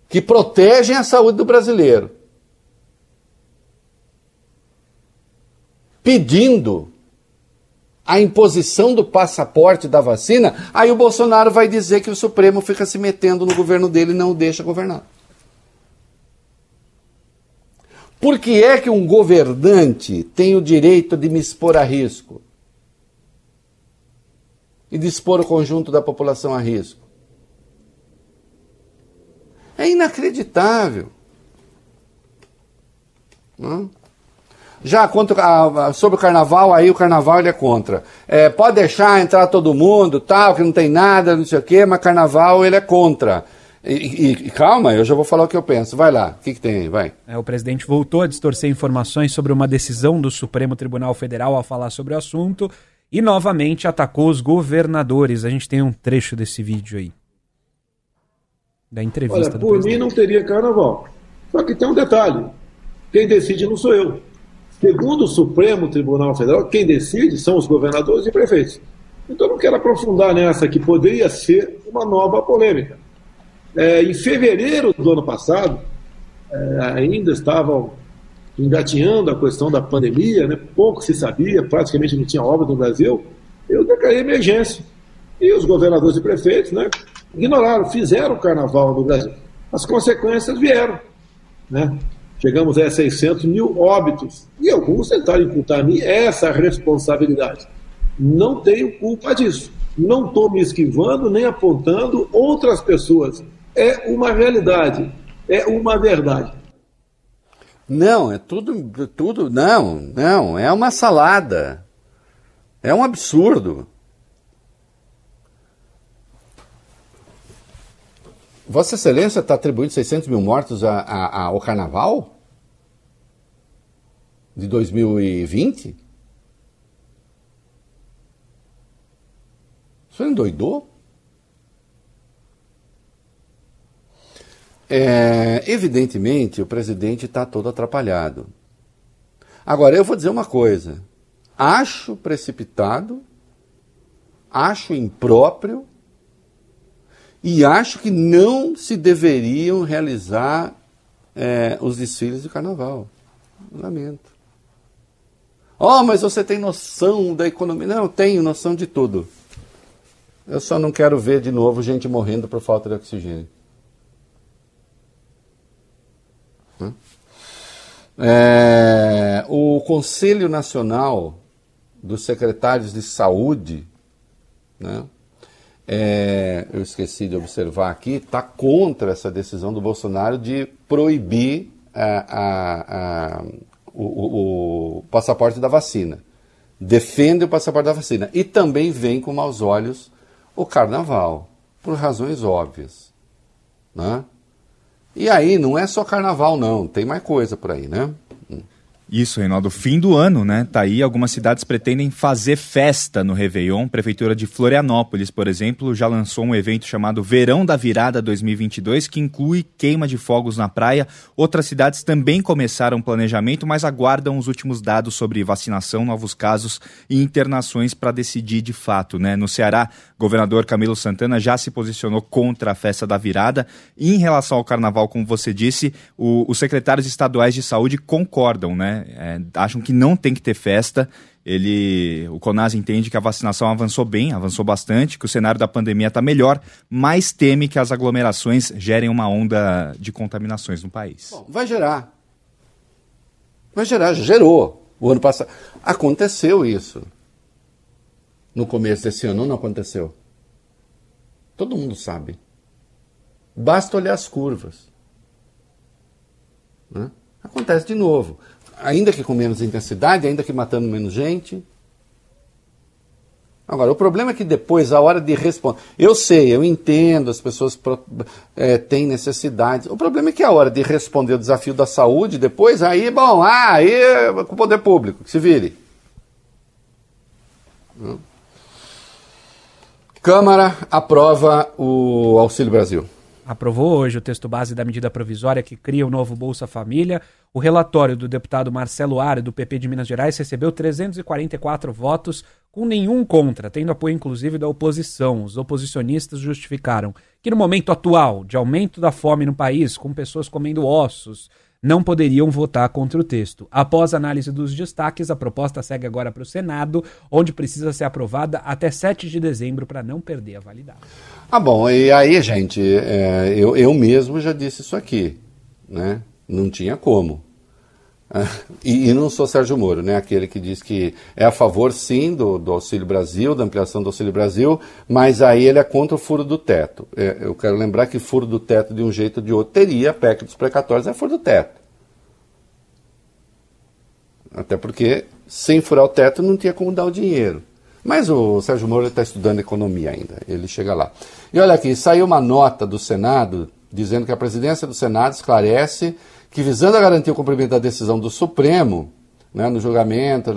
que protegem a saúde do brasileiro, pedindo a imposição do passaporte da vacina, aí o Bolsonaro vai dizer que o Supremo fica se metendo no governo dele e não o deixa governar. Por que é que um governante tem o direito de me expor a risco? E de expor o conjunto da população a risco? É inacreditável. Não? Já contra, sobre o carnaval, aí o carnaval ele é contra. É, pode deixar entrar todo mundo, tal, que não tem nada, não sei o quê, mas carnaval ele é contra. E, e, calma, eu já vou falar o que eu penso. Vai lá, o que, que tem? Vai. É, o presidente voltou a distorcer informações sobre uma decisão do Supremo Tribunal Federal ao falar sobre o assunto e novamente atacou os governadores. A gente tem um trecho desse vídeo aí. Da entrevista. Olha, por mim não teria carnaval. Só que tem um detalhe: quem decide não sou eu. Segundo o Supremo Tribunal Federal, quem decide são os governadores e prefeitos. Então não quero aprofundar nessa que poderia ser uma nova polêmica. É, em fevereiro do ano passado, é, ainda estavam engatinhando a questão da pandemia, né? pouco se sabia, praticamente não tinha obra no Brasil, eu declarei emergência. E os governadores e prefeitos né, ignoraram, fizeram o carnaval no Brasil. As consequências vieram. Né? Chegamos a 600 mil óbitos. E alguns tentaram imputar a mim essa responsabilidade. Não tenho culpa disso. Não estou me esquivando nem apontando outras pessoas é uma realidade, é uma verdade. Não, é tudo, tudo, não, não, é uma salada. É um absurdo. Vossa Excelência está atribuindo 600 mil mortos a, a, ao Carnaval? De 2020? Você endoidou? É, evidentemente, o presidente está todo atrapalhado. Agora, eu vou dizer uma coisa. Acho precipitado, acho impróprio e acho que não se deveriam realizar é, os desfiles de carnaval. Lamento. Oh, mas você tem noção da economia? Não, eu tenho noção de tudo. Eu só não quero ver de novo gente morrendo por falta de oxigênio. É, o Conselho Nacional dos Secretários de Saúde, né, é, eu esqueci de observar aqui, está contra essa decisão do Bolsonaro de proibir a, a, a, o, o, o passaporte da vacina. Defende o passaporte da vacina. E também vem com maus olhos o carnaval, por razões óbvias. Né? E aí, não é só carnaval, não, tem mais coisa por aí, né? Isso, Reinaldo. Fim do ano, né? Tá aí, algumas cidades pretendem fazer festa no Réveillon. Prefeitura de Florianópolis, por exemplo, já lançou um evento chamado Verão da Virada 2022, que inclui queima de fogos na praia. Outras cidades também começaram o planejamento, mas aguardam os últimos dados sobre vacinação, novos casos e internações para decidir de fato, né? No Ceará, governador Camilo Santana já se posicionou contra a festa da virada. E em relação ao carnaval, como você disse, o, os secretários estaduais de saúde concordam, né? É, acham que não tem que ter festa. Ele, o Conas entende que a vacinação avançou bem, avançou bastante, que o cenário da pandemia está melhor, mas teme que as aglomerações gerem uma onda de contaminações no país. Bom, vai gerar. Vai gerar, gerou. O ano passado. Aconteceu isso. No começo desse ano não aconteceu. Todo mundo sabe. Basta olhar as curvas. Né? Acontece de novo ainda que com menos intensidade, ainda que matando menos gente. Agora, o problema é que depois, a hora de responder. Eu sei, eu entendo, as pessoas é, têm necessidades. O problema é que a hora de responder o desafio da saúde, depois, aí, bom, ah, aí é com o poder público, que se vire. Câmara aprova o Auxílio Brasil aprovou hoje o texto base da medida provisória que cria o novo Bolsa Família. O relatório do deputado Marcelo Ara, do PP de Minas Gerais, recebeu 344 votos, com nenhum contra, tendo apoio inclusive da oposição. Os oposicionistas justificaram que no momento atual de aumento da fome no país, com pessoas comendo ossos, não poderiam votar contra o texto. Após análise dos destaques, a proposta segue agora para o Senado, onde precisa ser aprovada até 7 de dezembro para não perder a validade. Ah, bom, e aí, gente, é, eu, eu mesmo já disse isso aqui, né? Não tinha como. E, e, não sou Sérgio Moro, né? aquele que diz que é a favor, sim, do, do, Auxílio Brasil, da ampliação do Auxílio Brasil, mas aí ele é contra o furo do teto. É, eu quero lembrar que furo do teto, de um jeito ou de outro, teria a PEC dos precatórios, é furo do teto. Até porque, sem furar o teto, não tinha como dar o dinheiro. Mas o Sérgio Moro está estudando economia ainda, ele chega lá. E olha aqui, saiu uma nota do Senado dizendo que a presidência do Senado esclarece que, visando a garantir o cumprimento da decisão do Supremo, né, no julgamento,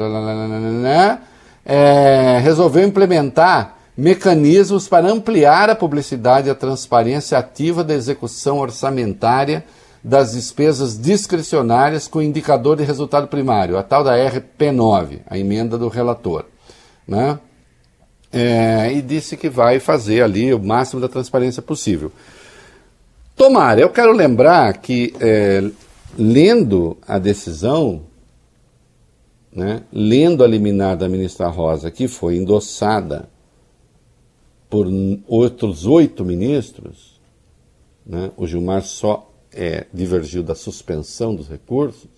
é, resolveu implementar mecanismos para ampliar a publicidade e a transparência ativa da execução orçamentária das despesas discricionárias com indicador de resultado primário, a tal da RP9, a emenda do relator. Né? É, e disse que vai fazer ali o máximo da transparência possível. Tomara, eu quero lembrar que, é, lendo a decisão, né, lendo a liminar da ministra Rosa, que foi endossada por outros oito ministros, né, o Gilmar só é, divergiu da suspensão dos recursos,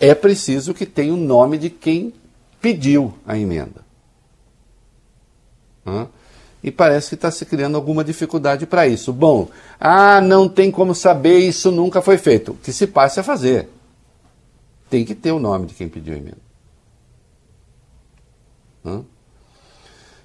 é preciso que tenha o nome de quem pediu a emenda. Hã? E parece que está se criando alguma dificuldade para isso. Bom, ah, não tem como saber, isso nunca foi feito. O que se passe a fazer. Tem que ter o nome de quem pediu emenda. Hã?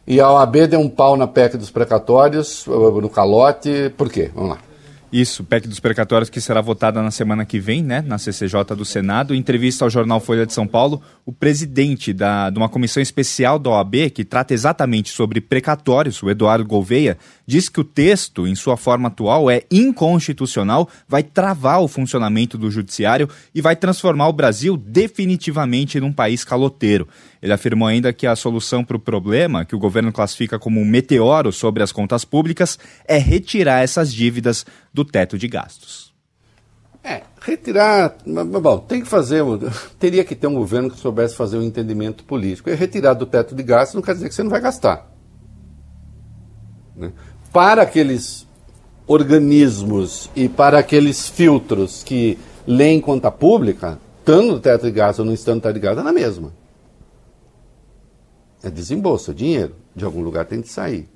E a OAB deu um pau na PEC dos precatórios, no calote, por quê? Vamos lá. Isso, PEC dos precatórios que será votada na semana que vem, né, na CCJ do Senado. Em entrevista ao jornal Folha de São Paulo, o presidente da, de uma comissão especial da OAB, que trata exatamente sobre precatórios, o Eduardo Gouveia, diz que o texto, em sua forma atual, é inconstitucional, vai travar o funcionamento do judiciário e vai transformar o Brasil definitivamente num país caloteiro. Ele afirmou ainda que a solução para o problema, que o governo classifica como um meteoro sobre as contas públicas, é retirar essas dívidas do teto de gastos. É, retirar. Bom, tem que fazer. Teria que ter um governo que soubesse fazer um entendimento político. E retirar do teto de gastos não quer dizer que você não vai gastar. Né? Para aqueles organismos e para aqueles filtros que lê em conta pública, estando no teto de gás ou não estando no teto de gás, é na mesma. É desembolso, é dinheiro. De algum lugar tem que sair.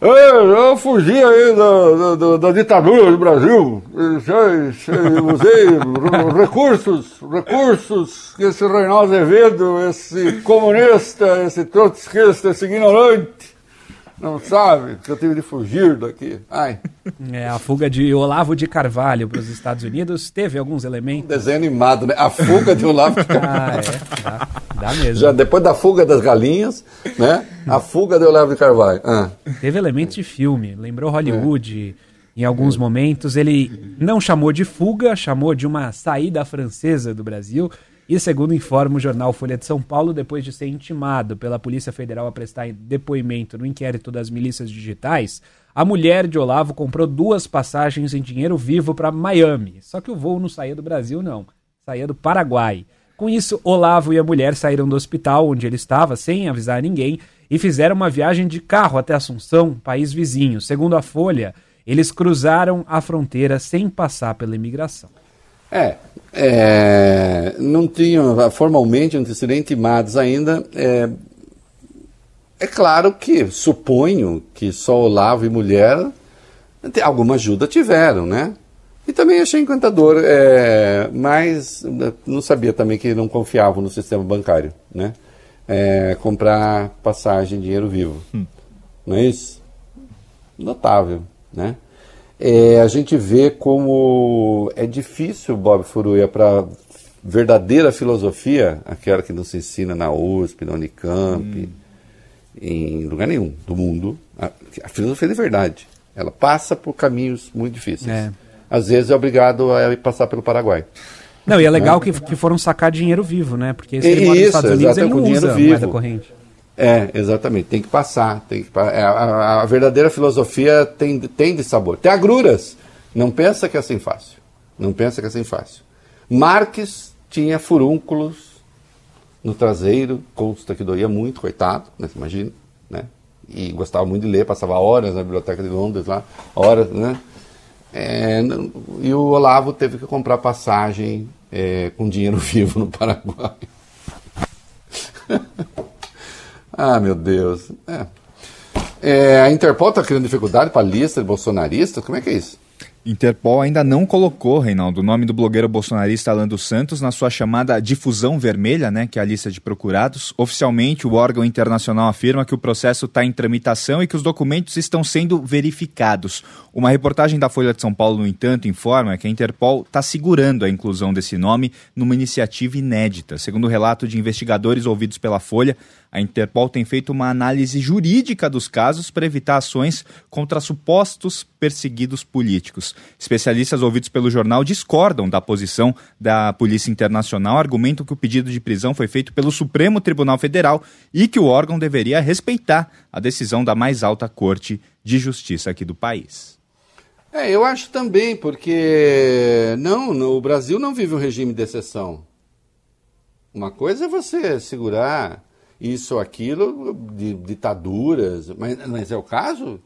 Eu, eu fugi aí da, da, da, ditadura do Brasil. Usei recursos, recursos que esse Reinaldo Azevedo, esse comunista, esse trotskista, esse ignorante, não sabe que eu tive de fugir daqui. Ai. É, a fuga de Olavo de Carvalho para os Estados Unidos teve alguns elementos. Desenho animado, né? A fuga de Olavo de Carvalho. ah, é. Dá, dá, mesmo. Já depois da fuga das galinhas, né? A fuga de Olavo de Carvalho. Ah. Teve elementos de filme. Lembrou Hollywood. É. Em alguns é. momentos ele não chamou de fuga, chamou de uma saída francesa do Brasil. E segundo informa o jornal Folha de São Paulo, depois de ser intimado pela Polícia Federal a prestar depoimento no inquérito das milícias digitais, a mulher de Olavo comprou duas passagens em dinheiro vivo para Miami. Só que o voo não saía do Brasil, não. Saía do Paraguai. Com isso, Olavo e a mulher saíram do hospital onde ele estava, sem avisar ninguém, e fizeram uma viagem de carro até Assunção, país vizinho. Segundo a Folha, eles cruzaram a fronteira sem passar pela imigração. É, é, não tinham, formalmente, não sido intimados ainda. É, é claro que, suponho que só Olavo e mulher alguma ajuda tiveram, né? E também achei encantador, é, mas não sabia também que não confiavam no sistema bancário, né? É, comprar passagem, dinheiro vivo. Hum. Não é isso? Notável, né? É, a gente vê como é difícil, Bob Furuia, para verdadeira filosofia, aquela que nos ensina na USP, na Unicamp, hum. em lugar nenhum do mundo, a, a, filosofia de verdade. Ela passa por caminhos muito difíceis. É. Às vezes é obrigado a passar pelo Paraguai. Não, e é legal né? que, que foram sacar dinheiro vivo, né? Porque esse ele mora nos Estados Unidos, ele não usa vivo. moeda corrente. É, exatamente. Tem que passar. Tem que, é, a, a, verdadeira filosofia tem, tem de sabor. Tem agruras. Não pensa que é assim fácil. Não pensa que é assim fácil. Marques tinha furúnculos no traseiro, consta que doía muito, coitado, né? Imagina, né? E gostava muito de ler, passava horas na biblioteca de Londres lá, horas, né? É, e o Olavo teve que comprar passagem é, com dinheiro vivo no Paraguai. Ah, meu Deus. É. É, a Interpol está criando dificuldade para a lista de bolsonaristas? Como é que é isso? Interpol ainda não colocou, Reinaldo, o nome do blogueiro bolsonarista Alan dos Santos na sua chamada difusão vermelha, né, que é a lista de procurados. Oficialmente, o órgão internacional afirma que o processo está em tramitação e que os documentos estão sendo verificados. Uma reportagem da Folha de São Paulo, no entanto, informa que a Interpol está segurando a inclusão desse nome numa iniciativa inédita. Segundo o relato de investigadores ouvidos pela Folha, a Interpol tem feito uma análise jurídica dos casos para evitar ações contra supostos perseguidos políticos. Especialistas ouvidos pelo jornal discordam da posição da Polícia Internacional, argumentam que o pedido de prisão foi feito pelo Supremo Tribunal Federal e que o órgão deveria respeitar a decisão da mais alta corte de justiça aqui do país. É, eu acho também, porque não, no, o Brasil não vive um regime de exceção. Uma coisa é você segurar isso aquilo, de ditaduras, mas, mas é o caso?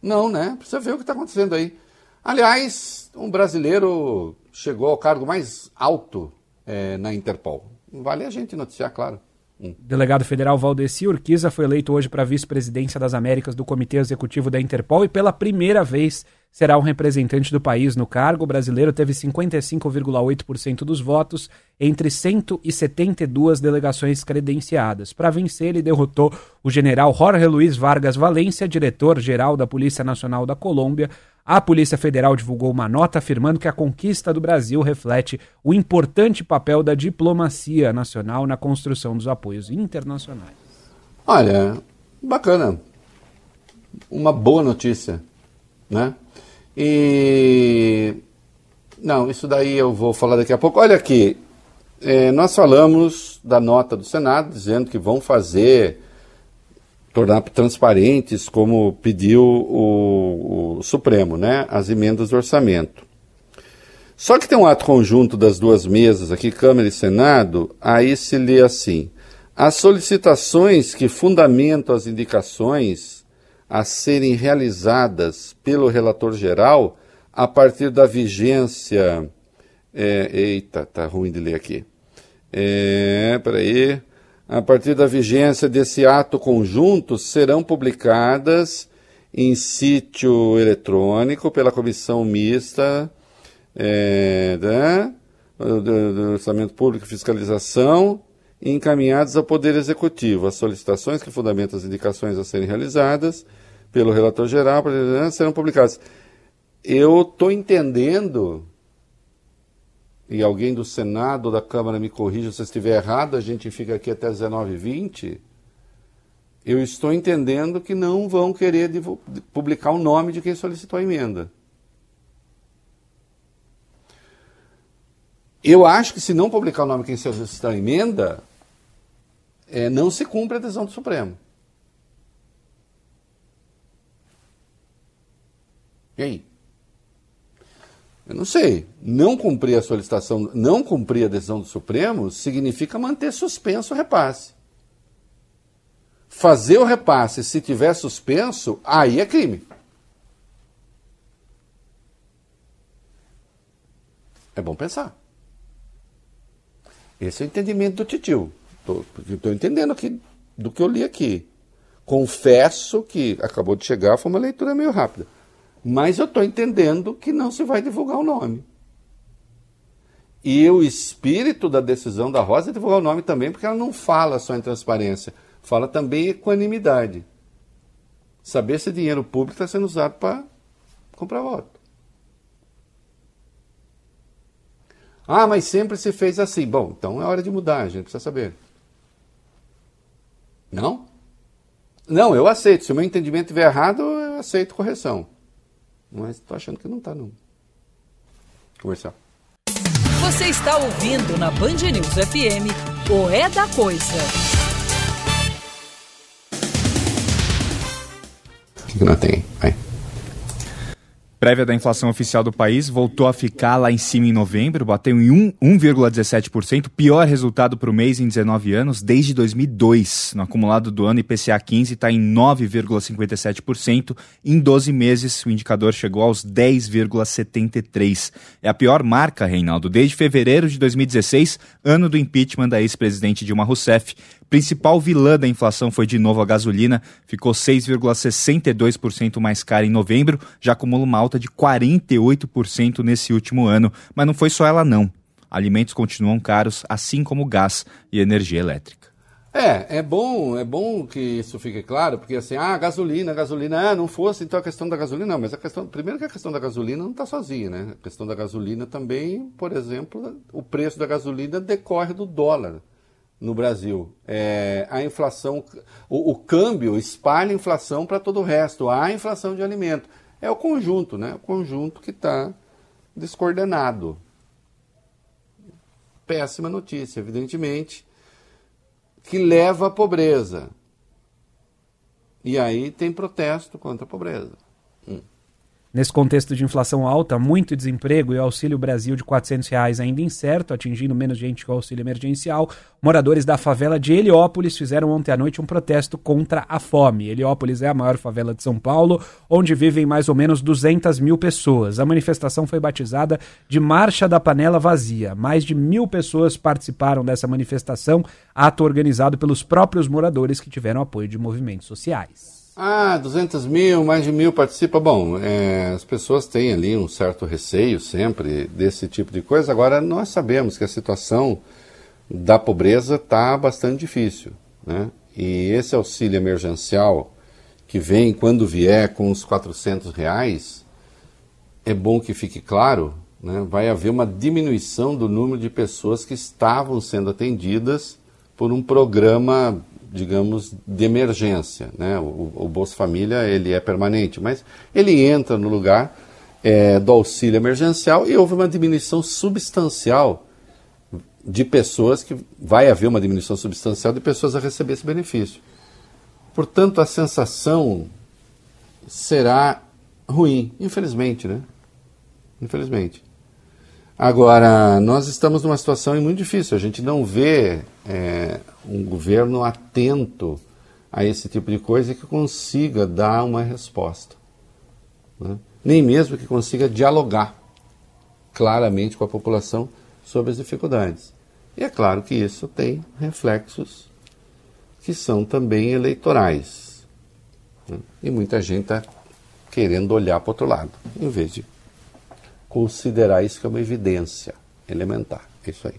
Não, né? Precisa ver o que está acontecendo aí. Aliás, um brasileiro chegou ao cargo mais alto é, na Interpol. Vale a gente noticiar, claro. Hum. Delegado federal Valdeci Urquiza foi eleito hoje para vice-presidência das Américas do Comitê Executivo da Interpol e pela primeira vez será um representante do país no cargo. O brasileiro teve 55,8% dos votos entre 172 delegações credenciadas. Para vencer, ele derrotou o general Jorge Luiz Vargas Valência, diretor-geral da Polícia Nacional da Colômbia. A Polícia Federal divulgou uma nota afirmando que a conquista do Brasil reflete o importante papel da diplomacia nacional na construção dos apoios internacionais. Olha, bacana. Uma boa notícia, né? E. Não, isso daí eu vou falar daqui a pouco. Olha aqui, é, nós falamos da nota do Senado dizendo que vão fazer, tornar transparentes, como pediu o, o Supremo, né, as emendas do orçamento. Só que tem um ato conjunto das duas mesas aqui, Câmara e Senado, aí se lê assim: as solicitações que fundamentam as indicações a serem realizadas pelo relator geral a partir da vigência. É, eita, tá ruim de ler aqui. É, peraí. A partir da vigência desse ato conjunto, serão publicadas em sítio eletrônico pela comissão mista é, né, do, do Orçamento Público e Fiscalização e encaminhados ao Poder Executivo. As solicitações que fundamentam as indicações a serem realizadas pelo relator geral serão publicadas. Eu estou entendendo, e alguém do Senado ou da Câmara me corrija se eu estiver errado, a gente fica aqui até 19h20. Eu estou entendendo que não vão querer publicar o nome de quem solicitou a emenda. Eu acho que se não publicar o nome de quem solicitou a emenda, é, não se cumpre a decisão do Supremo. E aí? Eu não sei. Não cumprir a solicitação, não cumprir a decisão do Supremo significa manter suspenso o repasse. Fazer o repasse se tiver suspenso, aí é crime. É bom pensar. Esse é o entendimento do titio. Estou entendendo aqui do que eu li aqui. Confesso que acabou de chegar, foi uma leitura meio rápida. Mas eu estou entendendo que não se vai divulgar o nome. E o espírito da decisão da Rosa é divulgar o nome também, porque ela não fala só em transparência, fala também em equanimidade. Saber se dinheiro público está sendo usado para comprar voto. Ah, mas sempre se fez assim. Bom, então é hora de mudar, a gente precisa saber. Não? Não, eu aceito. Se o meu entendimento estiver errado, eu aceito correção. Mas estou achando que não está, não. Comercial. Você está ouvindo na Band News FM o É da Coisa. O que, que não tem? Vai prévia da inflação oficial do país voltou a ficar lá em cima em novembro, bateu em 1,17%, pior resultado para o mês em 19 anos desde 2002. No acumulado do ano, IPCA 15 está em 9,57%. Em 12 meses, o indicador chegou aos 10,73%. É a pior marca, Reinaldo, desde fevereiro de 2016, ano do impeachment da ex-presidente Dilma Rousseff. Principal vilã da inflação foi de novo a gasolina, ficou 6,62% mais cara em novembro, já acumula uma alta de 48% nesse último ano. Mas não foi só ela não. Alimentos continuam caros, assim como gás e energia elétrica. É, é bom, é bom que isso fique claro, porque assim, ah, gasolina, gasolina, ah, não fosse então a questão da gasolina, não, mas a questão, primeiro que a questão da gasolina não está sozinha, né? A questão da gasolina também, por exemplo, o preço da gasolina decorre do dólar no Brasil. É, a inflação, o, o, câmbio espalha inflação para todo o resto. Há inflação de alimento. É o conjunto, né? O conjunto que está descoordenado. Péssima notícia, evidentemente, que leva à pobreza. E aí tem protesto contra a pobreza. Nesse contexto de inflação alta, muito desemprego e o Auxílio Brasil de 400 reais ainda incerto, atingindo menos gente que o auxílio emergencial, moradores da favela de Heliópolis fizeram ontem à noite um protesto contra a fome. Heliópolis é a maior favela de São Paulo, onde vivem mais ou menos 200 mil pessoas. A manifestação foi batizada de Marcha da Panela Vazia. Mais de mil pessoas participaram dessa manifestação, ato organizado pelos próprios moradores que tiveram apoio de movimentos sociais. Ah, 200 mil, mais de mil participa. Bom, é, as pessoas têm ali um certo receio sempre desse tipo de coisa. Agora, nós sabemos que a situação da pobreza está bastante difícil. Né? E esse auxílio emergencial que vem quando vier com os 400 reais, é bom que fique claro, né? vai haver uma diminuição do número de pessoas que estavam sendo atendidas por um programa digamos, de emergência. Né? O, o Bolsa Família ele é permanente, mas ele entra no lugar é, do auxílio emergencial e houve uma diminuição substancial de pessoas que vai haver uma diminuição substancial de pessoas a receber esse benefício. Portanto, a sensação será ruim, infelizmente, né? Infelizmente. Agora, nós estamos numa situação muito difícil. A gente não vê é, um governo atento a esse tipo de coisa que consiga dar uma resposta. Né? Nem mesmo que consiga dialogar claramente com a população sobre as dificuldades. E é claro que isso tem reflexos que são também eleitorais. Né? E muita gente está querendo olhar para o outro lado, em vez de considerar isso que é uma evidência elementar. É isso aí.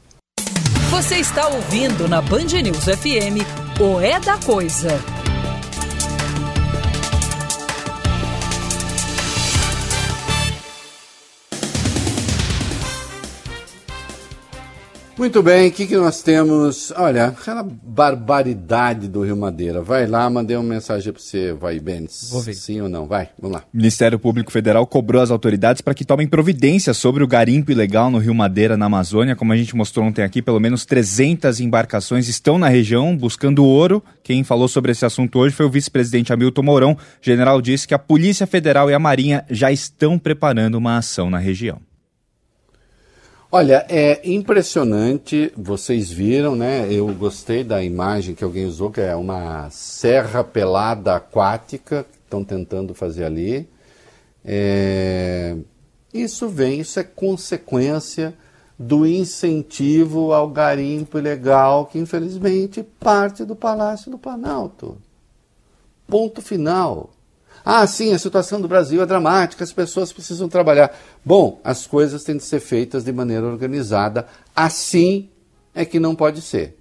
Você está ouvindo na Band News FM o É da Coisa. Muito bem, o que, que nós temos? Olha, aquela barbaridade do Rio Madeira. Vai lá, mandei uma mensagem para você, vai, Benes. Vou ver. Sim ou não? Vai, vamos lá. O Ministério Público Federal cobrou as autoridades para que tomem providências sobre o garimpo ilegal no Rio Madeira, na Amazônia. Como a gente mostrou ontem aqui, pelo menos 300 embarcações estão na região buscando ouro. Quem falou sobre esse assunto hoje foi o vice-presidente Hamilton Mourão. O general disse que a Polícia Federal e a Marinha já estão preparando uma ação na região. Olha, é impressionante, vocês viram, né? Eu gostei da imagem que alguém usou, que é uma serra pelada aquática que estão tentando fazer ali. É... Isso vem, isso é consequência do incentivo ao garimpo ilegal que infelizmente parte do Palácio do Planalto. Ponto final. Ah, sim, a situação do Brasil é dramática, as pessoas precisam trabalhar. Bom, as coisas têm de ser feitas de maneira organizada, assim é que não pode ser.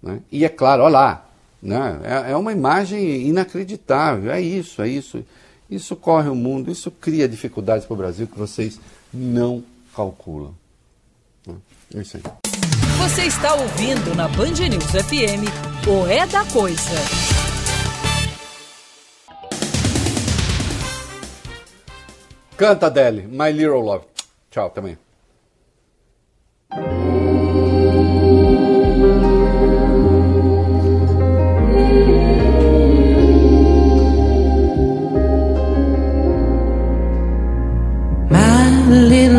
Né? E é claro, olha lá, né? é, é uma imagem inacreditável, é isso, é isso. Isso corre o mundo, isso cria dificuldades para o Brasil que vocês não calculam. Né? É isso aí. Você está ouvindo na Band News FM o É da Coisa. Canta, Adele, My Little Love. Tchau, também. My little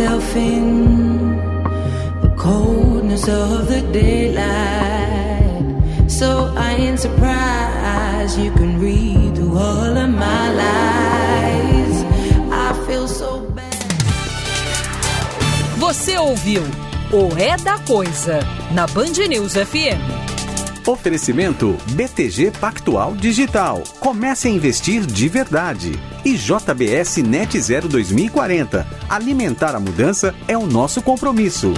myself in the coldness of the daylight. So I ain't surprised you can read through all of my lies. I feel so bad. Você ouviu o É da Coisa na Band News FM. Oferecimento BTG Pactual Digital. Comece a investir de verdade. E JBS Net Zero 2040. Alimentar a mudança é o nosso compromisso.